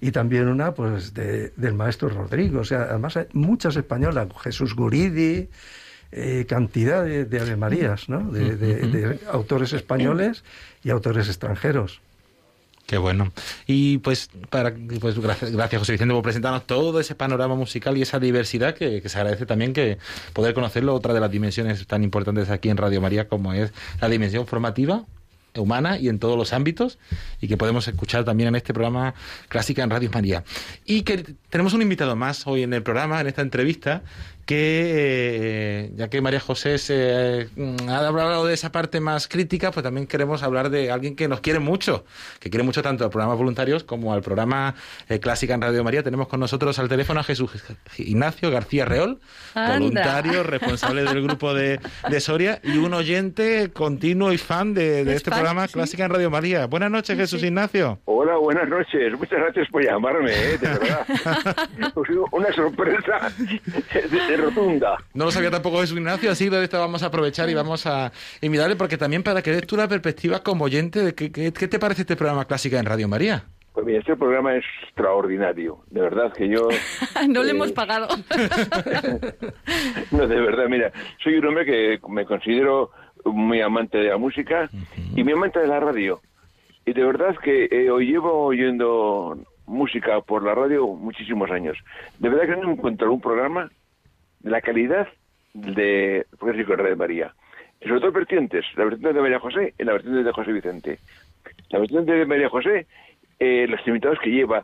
y también una pues del maestro Rodrigo. O sea, además hay muchas españolas, Jesús Guridi, eh, cantidad de, de Ave Marías, ¿no? De, autores españoles y autores extranjeros. Qué bueno. Y pues, para, pues gracias, gracias José Vicente por presentarnos todo ese panorama musical y esa diversidad que, que, se agradece también que poder conocerlo, otra de las dimensiones tan importantes aquí en Radio María como es la dimensión formativa humana y en todos los ámbitos y que podemos escuchar también en este programa Clásica en Radio María. Y que tenemos un invitado más hoy en el programa, en esta entrevista, que eh, ya que María José se, mm, ha hablado de esa parte más crítica, pues también queremos hablar de alguien que nos quiere mucho, que quiere mucho tanto al programa Voluntarios como al programa eh, Clásica en Radio María. Tenemos con nosotros al teléfono a Jesús Ignacio García Reol, voluntario, responsable del grupo de, Soria y un oyente continuo y fan de, este programa Clásica en Radio María. Buenas noches, Jesús Ignacio. Hola, buenas noches. Muchas gracias por llamarme, eh, de verdad. [LAUGHS] una sorpresa rotunda. No lo sabía tampoco Jesús Ignacio, así de esto vamos a aprovechar y vamos a invitarle, porque también para que des tú la perspectiva como oyente de qué, qué, te parece este programa clásica en Radio María. Pues mira, este programa es extraordinario. De verdad que yo... [LAUGHS] no le hemos eh, pagado. [LAUGHS] no, de verdad, mira, soy un hombre que me considero muy amante de la música y muy amante de la radio. Y de verdad que eh, hoy llevo oyendo música por la radio muchísimos años. De verdad que no encuentro un programa la calidad de Francisco de María. sobre todo vertientes, la vertiente de María José y la vertiente de José Vicente. La vertiente de María José, eh, los invitados que lleva.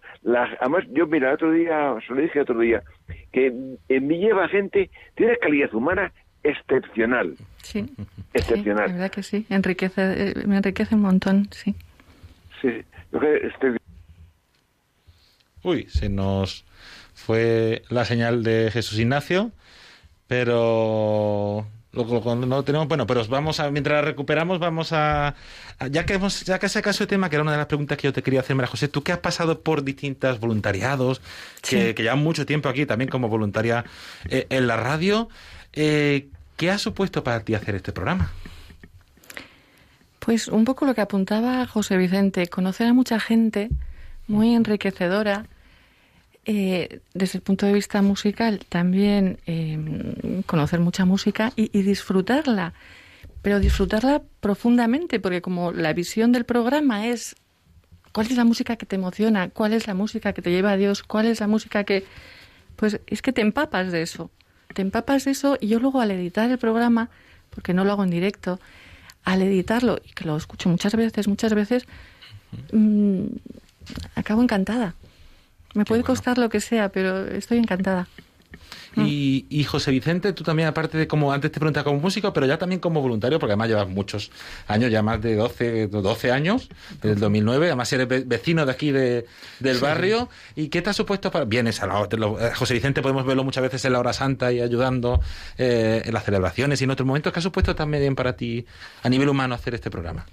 además, yo, mira, el otro día, se lo dije el otro día, que en mi lleva gente, tiene calidad humana excepcional. Sí. Excepcional. la verdad que sí, enriquece, eh, me enriquece un montón, sí. Sí, Yo creo que estoy Uy, se nos fue la señal de Jesús Ignacio, pero no tenemos bueno pero vamos a mientras la recuperamos vamos a, a- ya que hemos ya que sacado ese tema que era una de las preguntas que yo te quería hacer María José tú que has pasado por distintas voluntariados que, que llevan mucho tiempo aquí también como voluntaria eh, en la radio eh, ¿qué ha supuesto para ti hacer este programa? Pues un poco lo que apuntaba José Vicente, conocer a mucha gente, muy enriquecedora. Eh, desde el punto de vista musical, también eh, conocer mucha música y, y disfrutarla, pero disfrutarla profundamente, porque como la visión del programa es cuál es la música que te emociona, cuál es la música que te lleva a Dios, cuál es la música que... Pues es que te empapas de eso, te empapas de eso y yo luego al editar el programa, porque no lo hago en directo, al editarlo, y que lo escucho muchas veces, muchas veces, mm, acabo encantada. Me puede costar lo que sea, pero estoy encantada. Y, y José Vicente, tú también, aparte de como antes te preguntaba como músico, pero ya también como voluntario, porque además llevas muchos años, ya más de 12, 12 años, desde el 2009, además eres ve- vecino de aquí de, del barrio. ¿Y qué te ha supuesto para.? Vienes a la. lo- eh, José Vicente, podemos verlo muchas veces en la hora santa y ayudando eh, en las celebraciones y en otros momentos. ¿Qué ha supuesto también para ti, a nivel humano, hacer este programa?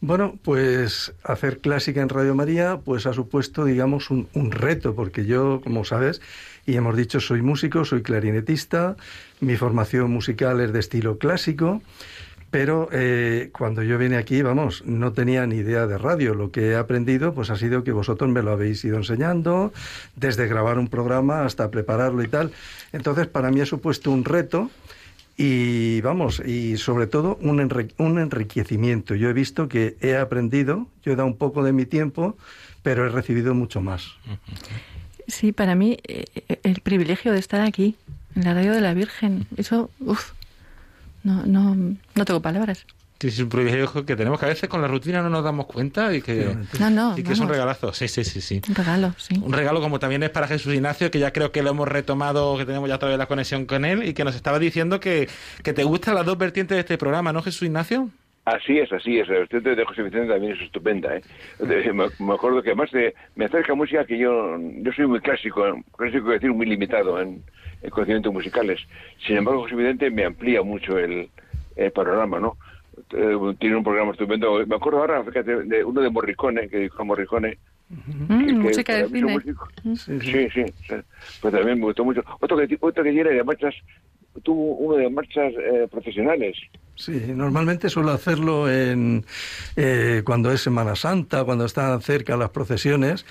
Bueno, pues hacer clásica en Radio María pues ha supuesto, digamos, un, un reto, porque yo, como sabes, y hemos dicho, soy músico, soy clarinetista, mi formación musical es de estilo clásico, pero eh, cuando yo vine aquí, vamos, no tenía ni idea de radio. Lo que he aprendido pues ha sido que vosotros me lo habéis ido enseñando, desde grabar un programa hasta prepararlo y tal. Entonces, para mí ha supuesto un reto y vamos, y sobre todo un, enri- un enriquecimiento. Yo he visto que he aprendido, yo he dado un poco de mi tiempo, pero he recibido mucho más. Sí, para mí eh, eh, el privilegio de estar aquí, en la radio de la Virgen, eso, uff, no, no, no tengo palabras. Sí, Es un privilegio que tenemos que a veces con la rutina no nos damos cuenta y que, No, no, y que es un regalazo. Sí, sí, sí, sí. Un regalo, sí. Un regalo como también es para Jesús Ignacio, que ya creo que lo hemos retomado, que tenemos ya todavía la conexión con él y que nos estaba diciendo que, que te gustan las dos vertientes de este programa, ¿no, Jesús Ignacio? Así es, así es. La vertiente de José Vicente también es estupenda. ¿eh? Me, me acuerdo que además de, me acerca música que yo yo soy muy clásico, clásico decir, muy limitado en, en conocimientos musicales. Sin embargo, José Vicente me amplía mucho el, el panorama, ¿no? Eh, Tiene un programa estupendo. Me acuerdo ahora, fíjate, de uno de Morricone, que dijo Morricone. Mm, que- música que de cine. músico. Sí, sí, sí. Pues también me gustó mucho. Otro que, otro que tiene de marchas, tuvo uno de marchas eh, profesionales. Sí, normalmente suelo hacerlo en, eh, cuando es Semana Santa, cuando están cerca las procesiones.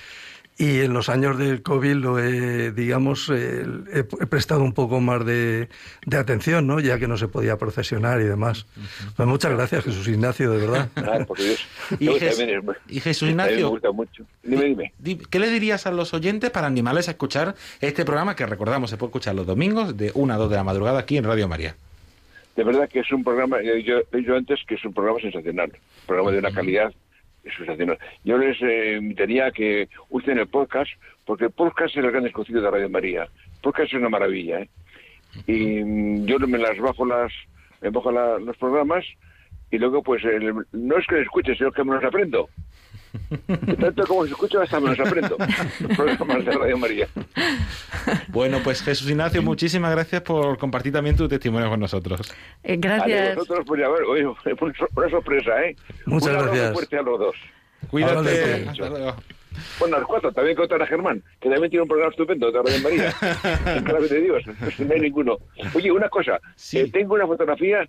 Y en los años del COVID lo he, digamos, eh, he, he prestado un poco más de, de atención, ¿no? Ya que no se podía procesionar y demás. Pues muchas gracias, Jesús Ignacio, de verdad. [LAUGHS] Ah, por Dios. [LAUGHS] Y, Jes- y Jesús también me Ignacio, gusta mucho. Dime, dime. di- ¿qué le dirías a los oyentes para animarles a escuchar este programa que recordamos se puede escuchar los domingos de 1 a 2 de la madrugada aquí en Radio María? De verdad que es un programa, yo he dicho antes que es un programa sensacional, un programa de una calidad sensacional. Yo les eh, invitaría a que usen el podcast, porque el podcast es el gran desconocido de Radio María. El podcast es una maravilla, ¿eh? Y mm, yo me las bajo las, me bajo los programas y luego pues el- no es que los escuche, sino que me los aprendo. De tanto como se escucha hasta me los aprendo. Los programas de Radio María. Bueno, pues Jesús Ignacio, muchísimas gracias por compartir también tu testimonio con nosotros. Eh, gracias. vosotros, pues ya ver, oye, una sor- una sorpresa, ¿eh? Muchas Un abrazo gracias. fuerte a los dos. Cuídate. Vale, Hasta luego. Bueno, a los cuatro, también contar a Germán, que también tiene un programa estupendo de Radio María. [LAUGHS] en clave de Dios, [LAUGHS] no hay ninguno. Oye, una cosa, Sí. eh, tengo una fotografía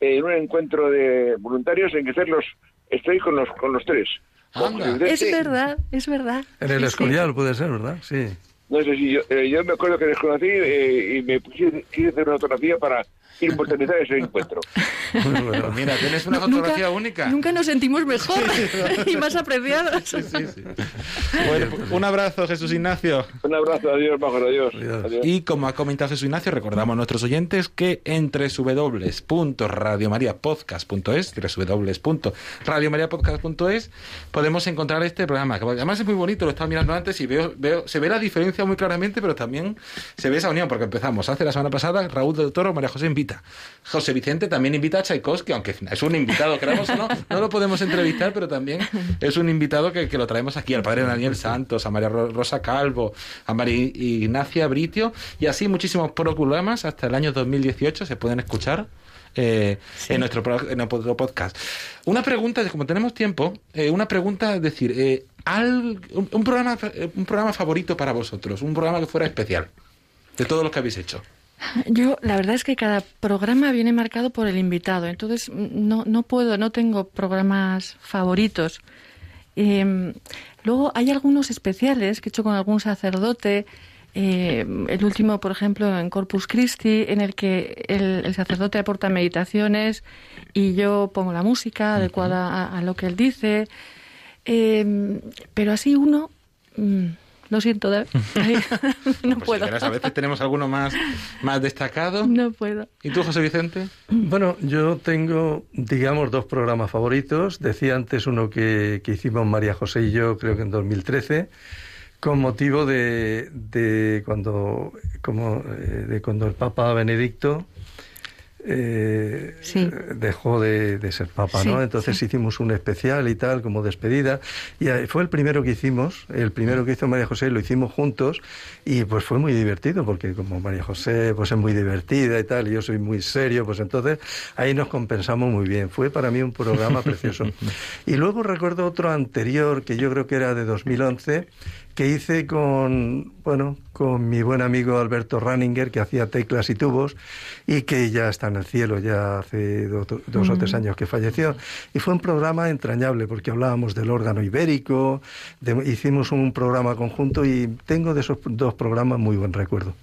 en un encuentro de voluntarios en que estoy los, estoy con los, con los tres. Anda. Es verdad, es verdad. En el Sí, sí. Escorial puede ser, ¿verdad? Sí. No sé si yo, eh, yo me acuerdo que les conocí eh, y me quise, quise hacer una fotografía para inmortalizar ese encuentro. Bueno. Mira, tienes una fotografía única. Nunca nos sentimos mejor y más apreciados. Sí, sí, sí. Bueno, un abrazo, Jesús Ignacio. Un abrazo, adiós, Major, adiós. Adiós. adiós. Y como ha comentado Jesús Ignacio, recordamos a nuestros oyentes que en www.radiomariapodcast.es, www.radiomariapodcast.es, podemos encontrar este programa. que Además es muy bonito, lo estaba mirando antes y veo, veo, se ve la diferencia muy claramente, pero también se ve esa unión, porque empezamos hace la semana pasada, Raúl del Toro, María José Invita. Invita. José Vicente también invita a Tchaikovsky, aunque es un invitado, creemos o no, no lo podemos entrevistar, pero también es un invitado que, lo traemos aquí, al padre Daniel Santos, a María Rosa Calvo, a María Ignacia Britio, y así muchísimos programas hasta el año 2018 se pueden escuchar. Eh, en, nuestro, en nuestro podcast. Una pregunta, como tenemos tiempo, eh, una pregunta, es decir, eh, un, programa, un programa favorito para vosotros, un programa que fuera especial, de todos los que habéis hecho. Yo, la verdad es que cada programa viene marcado por el invitado, entonces no, no puedo, no tengo programas favoritos. Em, luego hay algunos especiales que he hecho con algún sacerdote. Eh, el último, por ejemplo, en Corpus Christi, en el que el, sacerdote aporta meditaciones y yo pongo la música adecuada a, lo que él dice. Em, pero así uno. Mm, lo siento, David. [LAUGHS] no pues [LAUGHS] puedo. a veces tenemos alguno más, más destacado. No puedo. ¿Y tú, José Vicente? Bueno, yo tengo, digamos, dos programas favoritos. Decía antes uno que, que hicimos María José y yo, creo que en 2013 con motivo de, de cuando como eh, de cuando el Papa Benedicto eh, dejó de, ser papa, ¿no? Entonces hicimos un especial y tal, como despedida, y fue el primero que hicimos, el primero que hizo María José, lo hicimos juntos, y pues fue muy divertido, porque como María José pues es muy divertida y tal, y yo soy muy serio, pues entonces ahí nos compensamos muy bien. Fue para mí un programa [LAUGHS] precioso. Y luego recuerdo otro anterior, que yo creo que era de 2011, que hice con, bueno, con mi buen amigo Alberto Ranninger, que hacía teclas y tubos, y que ya está en el cielo, ya hace dos o tres años que falleció. Y fue un programa entrañable, porque hablábamos del órgano ibérico, hicimos un programa conjunto y tengo de esos dos programas muy buen recuerdo.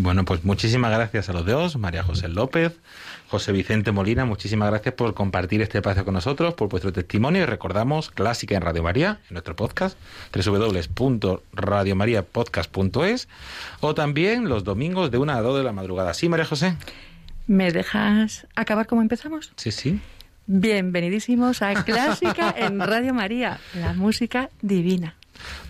Bueno, pues muchísimas gracias a los dos, María José López, José Vicente Molina, muchísimas gracias por compartir este espacio con nosotros, por vuestro testimonio y recordamos Clásica en Radio María, en nuestro podcast, www.radiomariapodcast.es o también los domingos de una a dos de la madrugada. ¿Sí, María José? ¿Me dejas acabar como empezamos? Sí, sí. Bienvenidísimos a Clásica en Radio María, la música divina.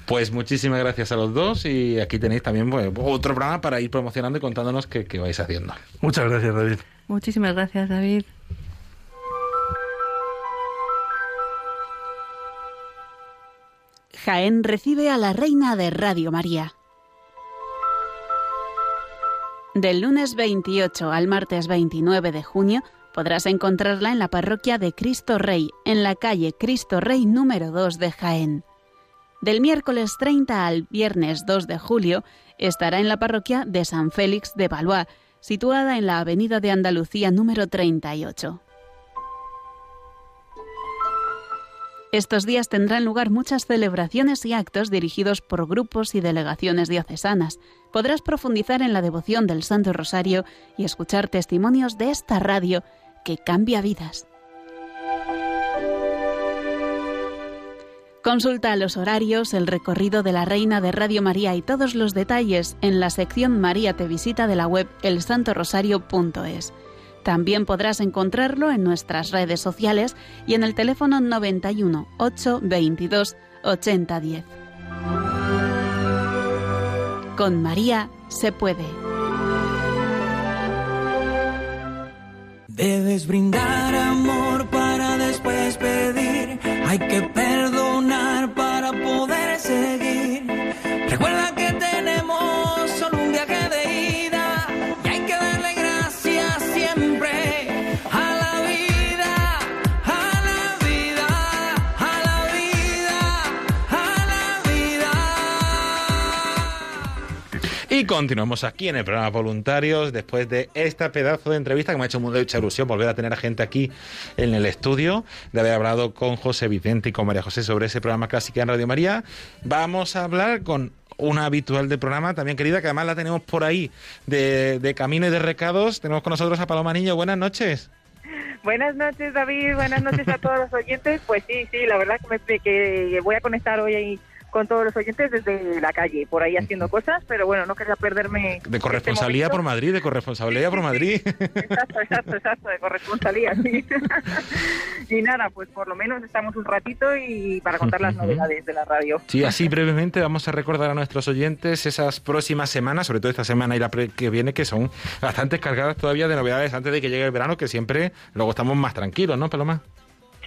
Pues muchísimas gracias a los dos y aquí tenéis también pues, otro programa para ir promocionando y contándonos qué, qué vais haciendo. Muchas gracias, David. Muchísimas gracias, David. Jaén recibe a la Reina de Radio María. Del lunes 28 al martes 29 de junio podrás encontrarla en la parroquia de Cristo Rey, en la calle Cristo Rey número 2 de Jaén. Del miércoles 30 al viernes 2 de julio estará en la parroquia de San Félix de Valois, situada en la Avenida de Andalucía número 38. Estos días tendrán lugar muchas celebraciones y actos dirigidos por grupos y delegaciones diocesanas. Podrás profundizar en la devoción del Santo Rosario y escuchar testimonios de esta radio que cambia vidas. Consulta los horarios, el recorrido de la Reina de Radio María y todos los detalles en la sección María te visita de la web elsantorosario.es. También podrás encontrarlo en nuestras redes sociales y en el teléfono 91 822 8010. Con María se puede. Debes brindar amor para después pedir. Hay que continuamos aquí en el programa Voluntarios después de esta pedazo de entrevista que me ha hecho mucha ilusión volver a tener a gente aquí en el estudio, de haber hablado con José Vicente y con María José sobre ese programa Clásica en Radio María. Vamos a hablar con una habitual del programa, también querida, que además la tenemos por ahí de, de camino y de recados. Tenemos con nosotros a Paloma Niño. Buenas noches. Buenas noches, David. Buenas noches a todos los oyentes. Pues sí, sí, la verdad que, me, que voy a conectar hoy con todos los oyentes desde la calle, por ahí haciendo cosas, pero bueno, no quería perderme. De corresponsalía este por Madrid, de corresponsalía por Madrid. [LAUGHS] Exacto, exacto, exacto, de corresponsalía, sí. [LAUGHS] y nada, pues por lo menos estamos un ratito y para contar las novedades de la radio. Sí, así brevemente vamos a recordar a nuestros oyentes esas próximas semanas, sobre todo esta semana y la que viene, que son bastante cargadas todavía de novedades antes de que llegue el verano, que siempre luego estamos más tranquilos, ¿no, Paloma?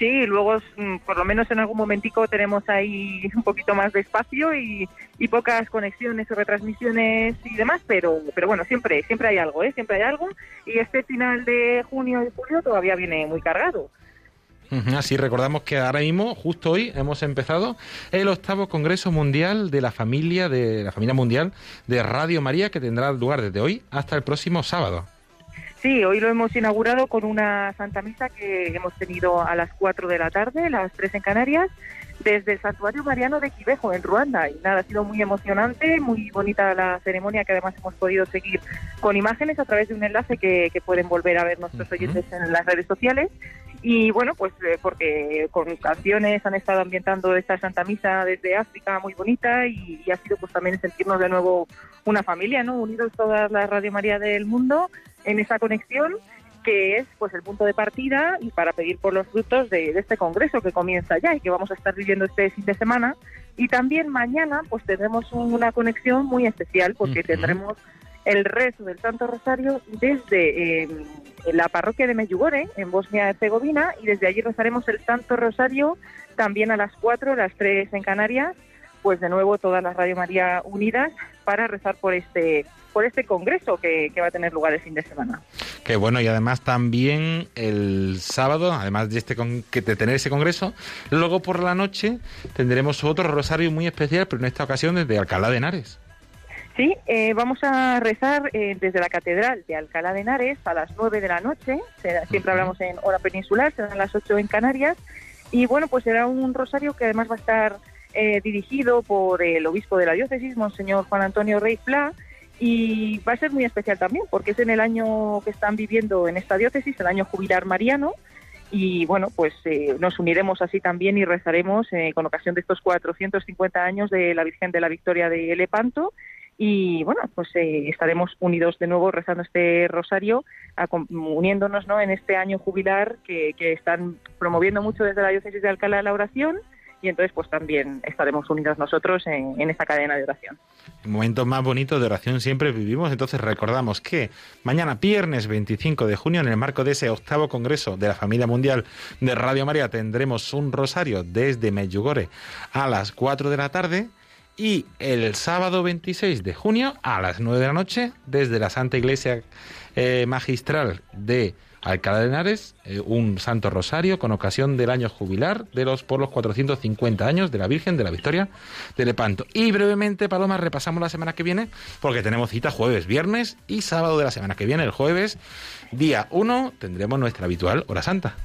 Sí, luego mm, por lo menos en algún momentico tenemos ahí [LAUGHS] un poquito más de espacio y, pocas conexiones o retransmisiones y demás, pero pero bueno, siempre siempre hay algo, ¿eh? Siempre hay algo y este final de junio y julio todavía viene muy cargado. Así recordamos que ahora mismo, justo hoy, hemos empezado el octavo Congreso Mundial de la Familia de la Familia Mundial de Radio María, que tendrá lugar desde hoy hasta el próximo sábado. Sí, hoy lo hemos inaugurado con una Santa Misa que hemos tenido a las 4 de la tarde, las 3 en Canarias, desde el Santuario Mariano de Quivejo, en Ruanda. Y nada, ha sido muy emocionante, muy bonita la ceremonia, que además hemos podido seguir con imágenes a través de un enlace que, pueden volver a ver nuestros oyentes en las redes sociales. Y bueno, pues eh, porque con canciones han estado ambientando esta Santa Misa desde África, muy bonita, y, y ha sido pues también sentirnos de nuevo una familia, ¿no? Unidos todas las Radio María del mundo en esa conexión que es pues el punto de partida y para pedir por los frutos de, este congreso que comienza ya y que vamos a estar viviendo este fin de semana. Y también mañana pues tendremos una conexión muy especial porque tendremos el rezo del Santo Rosario desde em, la parroquia de Meyugore en Bosnia-Herzegovina y desde allí rezaremos el Santo Rosario también a las 4, las 3 en Canarias. Pues de nuevo todas las Radio María unidas para rezar por este por este congreso que, va a tener lugar el fin de semana. Qué bueno, y además también el sábado, además de, este de tener ese congreso, luego por la noche tendremos otro rosario muy especial, pero en esta ocasión desde Alcalá de Henares. Sí, eh, vamos a rezar eh, desde la Catedral de Alcalá de Henares a las 9 de la noche, siempre hablamos en hora peninsular, serán las 8 en Canarias, y bueno, pues será un rosario que además va a estar eh, dirigido por el obispo de la diócesis, Monseñor Juan Antonio Rey Fla, y va a ser muy especial también, porque es en el año que están viviendo en esta diócesis, el año jubilar mariano, y bueno, pues eh, nos uniremos así también y rezaremos eh, con ocasión de estos 450 años de la Virgen de la Victoria de Lepanto, y bueno, pues estaremos unidos de nuevo rezando este rosario, uniéndonos ¿no? en este año jubilar que, que están promoviendo mucho desde la diócesis de Alcalá la oración, y entonces pues también estaremos unidos nosotros en, en esta cadena de oración. Momentos más bonitos de oración siempre vivimos, entonces recordamos que mañana, viernes 25 de junio, en el marco de ese octavo Congreso de la Familia Mundial de Radio María, tendremos un rosario desde Medjugorje a las 4 de la tarde y el sábado 26 de junio a las 9 de la noche desde la Santa Iglesia eh, Magistral de Alcalá de Henares, eh, un Santo Rosario con ocasión del año jubilar de los por los 450 años de la Virgen de la Victoria de Lepanto. Y brevemente, Paloma, repasamos la semana que viene, porque tenemos cita jueves, viernes y sábado de la semana que viene. El jueves, día 1, tendremos nuestra habitual hora santa.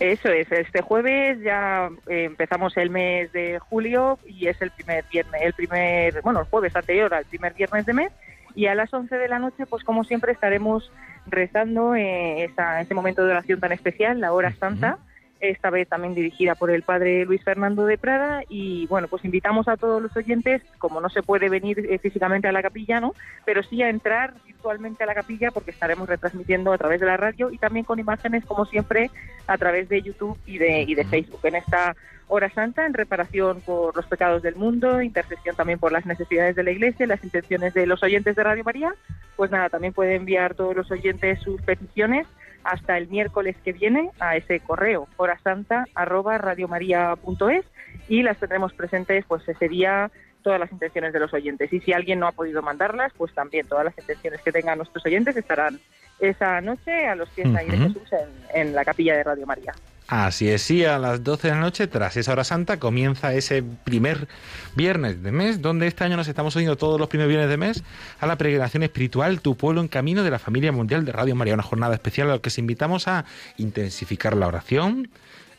Eso es, este jueves ya eh, empezamos el mes de julio y es el primer viernes, el primer, bueno, el jueves anterior al primer viernes de mes y a las 11 de la noche, pues como siempre estaremos rezando eh, esa, ese momento de oración tan especial, la hora santa, esta vez también dirigida por el padre Luis Fernando de Prada y bueno, pues invitamos a todos los oyentes, como no se puede venir eh, físicamente a la capilla, ¿no? Pero sí a entrar virtualmente a la capilla porque estaremos retransmitiendo a través de la radio y también con imágenes como siempre a través de YouTube y de, y de Facebook en esta hora santa en reparación por los pecados del mundo, intercesión también por las necesidades de la Iglesia, las intenciones de los oyentes de Radio María. Pues nada, también pueden enviar todos los oyentes sus peticiones hasta el miércoles que viene a ese correo horasanta@radiomaria.es y las tendremos presentes pues ese día todas las intenciones de los oyentes y si alguien no ha podido mandarlas pues también todas las intenciones que tengan nuestros oyentes estarán esa noche a los pies de Jesús en la capilla de Radio María. Así es, sí, a las 12 de la noche, tras esa hora santa, comienza ese primer viernes de mes, donde este año nos estamos uniendo todos los primeros viernes de mes a la peregrinación espiritual Tu Pueblo en Camino de la Familia Mundial de Radio María, una jornada especial a la que os invitamos a intensificar la oración,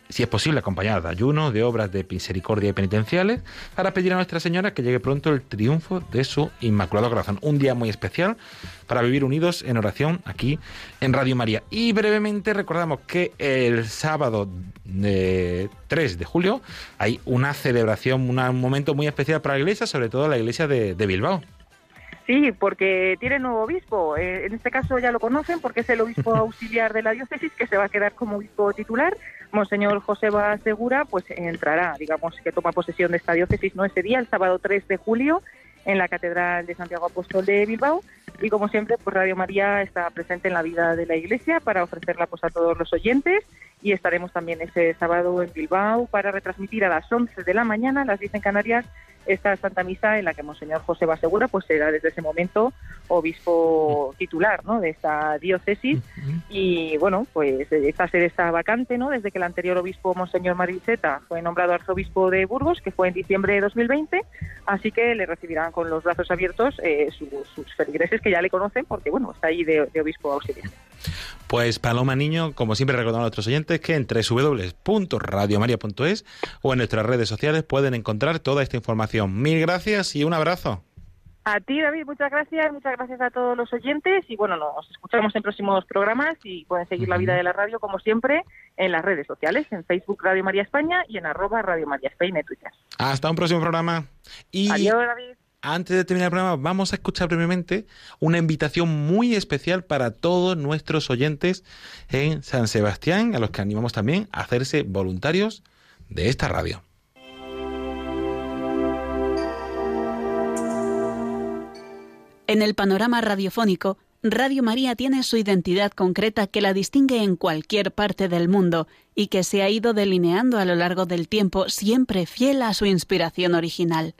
si es posible, acompañada de ayuno, de obras de misericordia y penitenciales, para pedir a Nuestra Señora que llegue pronto el triunfo de su Inmaculado Corazón. Un día muy especial para vivir unidos en oración aquí en Radio María. Y brevemente recordamos que el sábado de 3 de julio hay una celebración, un momento muy especial para la iglesia, sobre todo la iglesia de, de Bilbao. Sí, porque tiene nuevo obispo. Eh, en este caso ya lo conocen porque es el obispo [LAUGHS] auxiliar de la diócesis que se va a quedar como obispo titular. Monseñor Joseba Segura, pues entrará, digamos, que toma posesión de esta diócesis no ese día, el sábado 3 de julio, en la Catedral de Santiago Apóstol de Bilbao. Y como siempre, pues Radio María está presente en la vida de la Iglesia para ofrecerla pues a todos los oyentes. Y estaremos también ese sábado en Bilbao para retransmitir a las 11 de la mañana, las 10 en Canarias, esta Santa Misa en la que Monseñor José Basegura pues será desde ese momento obispo titular ¿no? de esta diócesis y bueno pues esta sede está vacante ¿no? desde que el anterior obispo Monseñor Mariseta fue nombrado arzobispo de Burgos que fue en diciembre de 2020 así que le recibirán con los brazos abiertos eh, sus, feligreses que ya le conocen porque bueno está ahí de, de obispo auxiliar. Pues Paloma Niño, como siempre recordamos a nuestros oyentes que en www.radiomaria.es o en nuestras redes sociales pueden encontrar toda esta información. Mil gracias y un abrazo. A ti, David, muchas gracias, muchas gracias a todos los oyentes y bueno, nos escuchamos en próximos programas y pueden seguir la vida de la radio como siempre en las redes sociales, en Facebook Radio María España y en arroba Radio María España en Twitter. Hasta un próximo programa. Y... Adiós, David antes de terminar el programa, vamos a escuchar brevemente una invitación muy especial para todos nuestros oyentes en San Sebastián, a los que animamos también a hacerse voluntarios de esta radio. En el panorama radiofónico, Radio María tiene su identidad concreta que la distingue en cualquier parte del mundo y que se ha ido delineando a lo largo del tiempo siempre fiel a su inspiración original.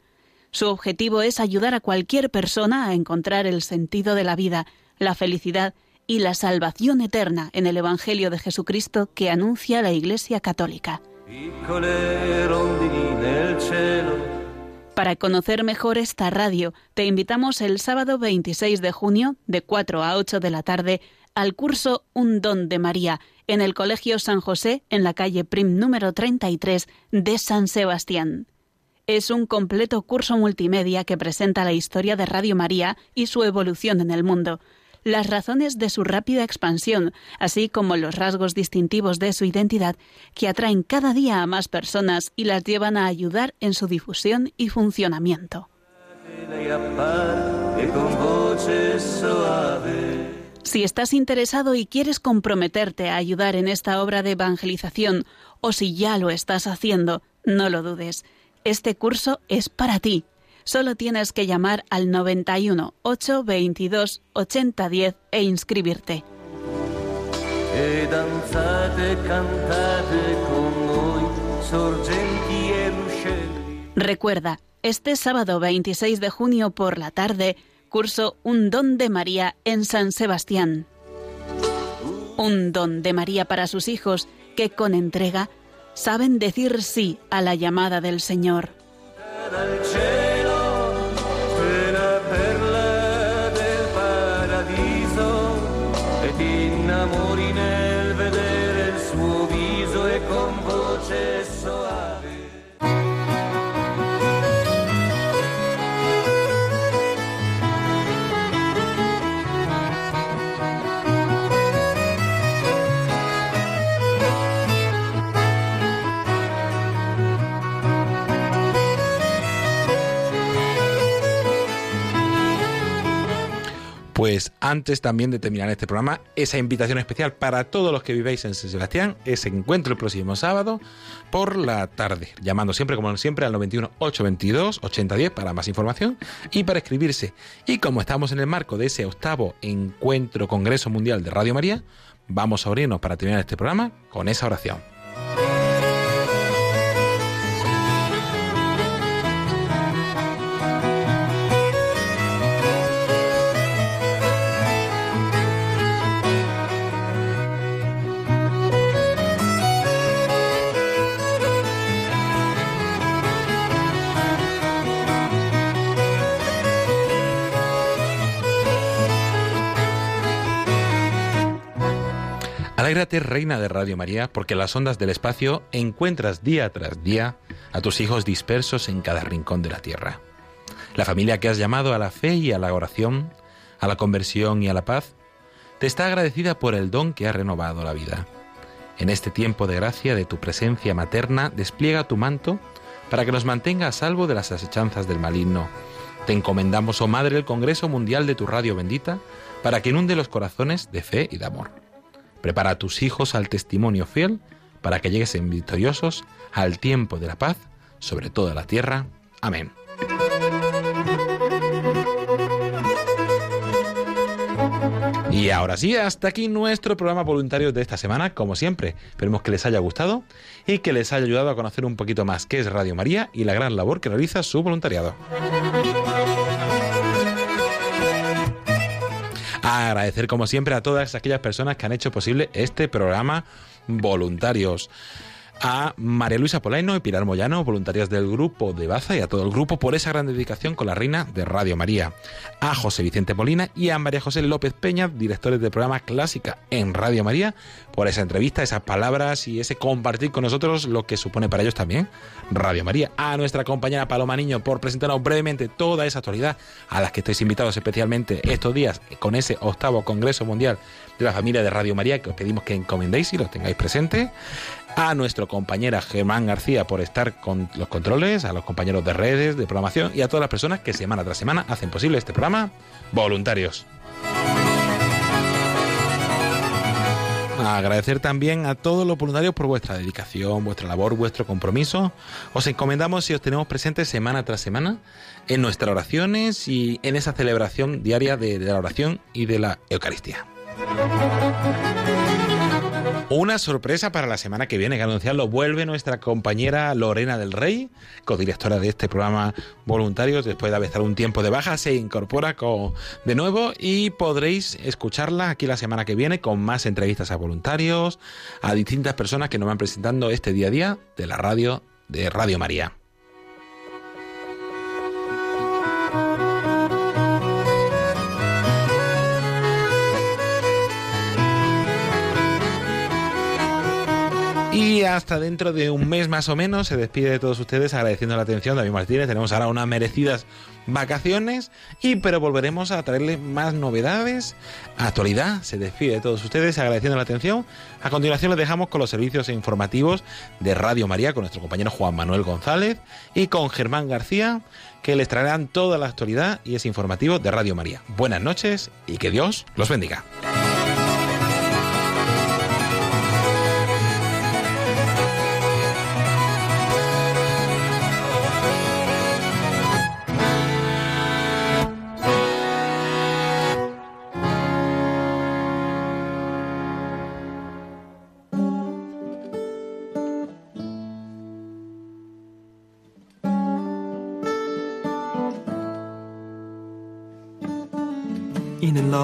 Su objetivo es ayudar a cualquier persona a encontrar el sentido de la vida, la felicidad y la salvación eterna en el Evangelio de Jesucristo que anuncia la Iglesia Católica. Para conocer mejor esta radio, te invitamos el sábado 26 de junio, de 4 a 8 de la tarde, al curso Un Don de María, en el Colegio San José, en la calle Prim número 33 de San Sebastián es un completo curso multimedia que presenta la historia de Radio María y su evolución en el mundo, las razones de su rápida expansión, así como los rasgos distintivos de su identidad que atraen cada día a más personas y las llevan a ayudar en su difusión y funcionamiento. Si estás interesado y quieres comprometerte a ayudar en esta obra de evangelización, o si ya lo estás haciendo, no lo dudes. Este curso es para ti. Solo tienes que llamar al 91 822 8010 e inscribirte. Recuerda, este sábado 26 de junio por la tarde, curso Un Don de María en San Sebastián. Un don de María para sus hijos que con entrega saben decir sí a la llamada del Señor. Pues antes también de terminar este programa, esa invitación especial para todos los que vivéis en San Sebastián, ese encuentro el próximo sábado por la tarde, llamando siempre como siempre al 91 822 8010 para más información y para escribirse. Y como estamos en el marco de ese octavo encuentro Congreso Mundial de Radio María, vamos a abrirnos para terminar este programa con esa oración. Alégrate, Reina de Radio María, porque las ondas del espacio encuentras día tras día a tus hijos dispersos en cada rincón de la tierra. La familia que has llamado a la fe y a la oración, a la conversión y a la paz, te está agradecida por el don que ha renovado la vida. En este tiempo de gracia de tu presencia materna, despliega tu manto para que nos mantenga a salvo de las asechanzas del maligno. Te encomendamos, oh Madre, el Congreso Mundial de tu Radio Bendita, para que inunde los corazones de fe y de amor. Prepara a tus hijos al testimonio fiel, para que lleguesen victoriosos al tiempo de la paz sobre toda la tierra. Amén. Y ahora sí, hasta aquí nuestro programa voluntario de esta semana, como siempre. Esperemos que les haya gustado y que les haya ayudado a conocer un poquito más qué es Radio María y la gran labor que realiza su voluntariado. Agradecer como siempre a todas aquellas personas que han hecho posible este programa voluntarios a María Luisa Polaino y Pilar Moyano, voluntarias del grupo de Baza y a todo el grupo por esa gran dedicación con la reina de Radio María, a José Vicente Molina y a María José López Peña, directores del programa Clásica en Radio María, por esa entrevista, esas palabras y ese compartir con nosotros lo que supone para ellos también Radio María. A nuestra compañera Paloma Niño por presentarnos brevemente toda esa actualidad a las que estáis invitados especialmente estos días con ese octavo Congreso Mundial de la Familia de Radio María que os pedimos que encomendéis y lo tengáis presente a nuestro compañera Germán García por estar con los controles, a los compañeros de redes, de programación y a todas las personas que semana tras semana hacen posible este programa voluntarios. Agradecer también a todos los voluntarios por vuestra dedicación, vuestra labor, vuestro compromiso. Os encomendamos y os tenemos presentes semana tras semana en nuestras oraciones y en esa celebración diaria de la oración y de la Eucaristía. Una sorpresa para la semana que viene, que anunciarlo, vuelve nuestra compañera Lorena del Rey, codirectora de este programa Voluntarios, después de haber estado un tiempo de baja, se incorpora de nuevo y podréis escucharla aquí la semana que viene con más entrevistas a voluntarios, a distintas personas que nos van presentando este día a día de la radio de Radio María. Hasta dentro de un mes más o menos se despide de todos ustedes agradeciendo la atención David Martínez. Tenemos ahora unas merecidas vacaciones y pero volveremos a traerles más novedades. Actualidad se despide de todos ustedes agradeciendo la atención. A continuación les dejamos con los servicios informativos de Radio María con nuestro compañero Juan Manuel González y con Germán García que les traerán toda la actualidad y ese informativo de Radio María. Buenas noches y que Dios los bendiga.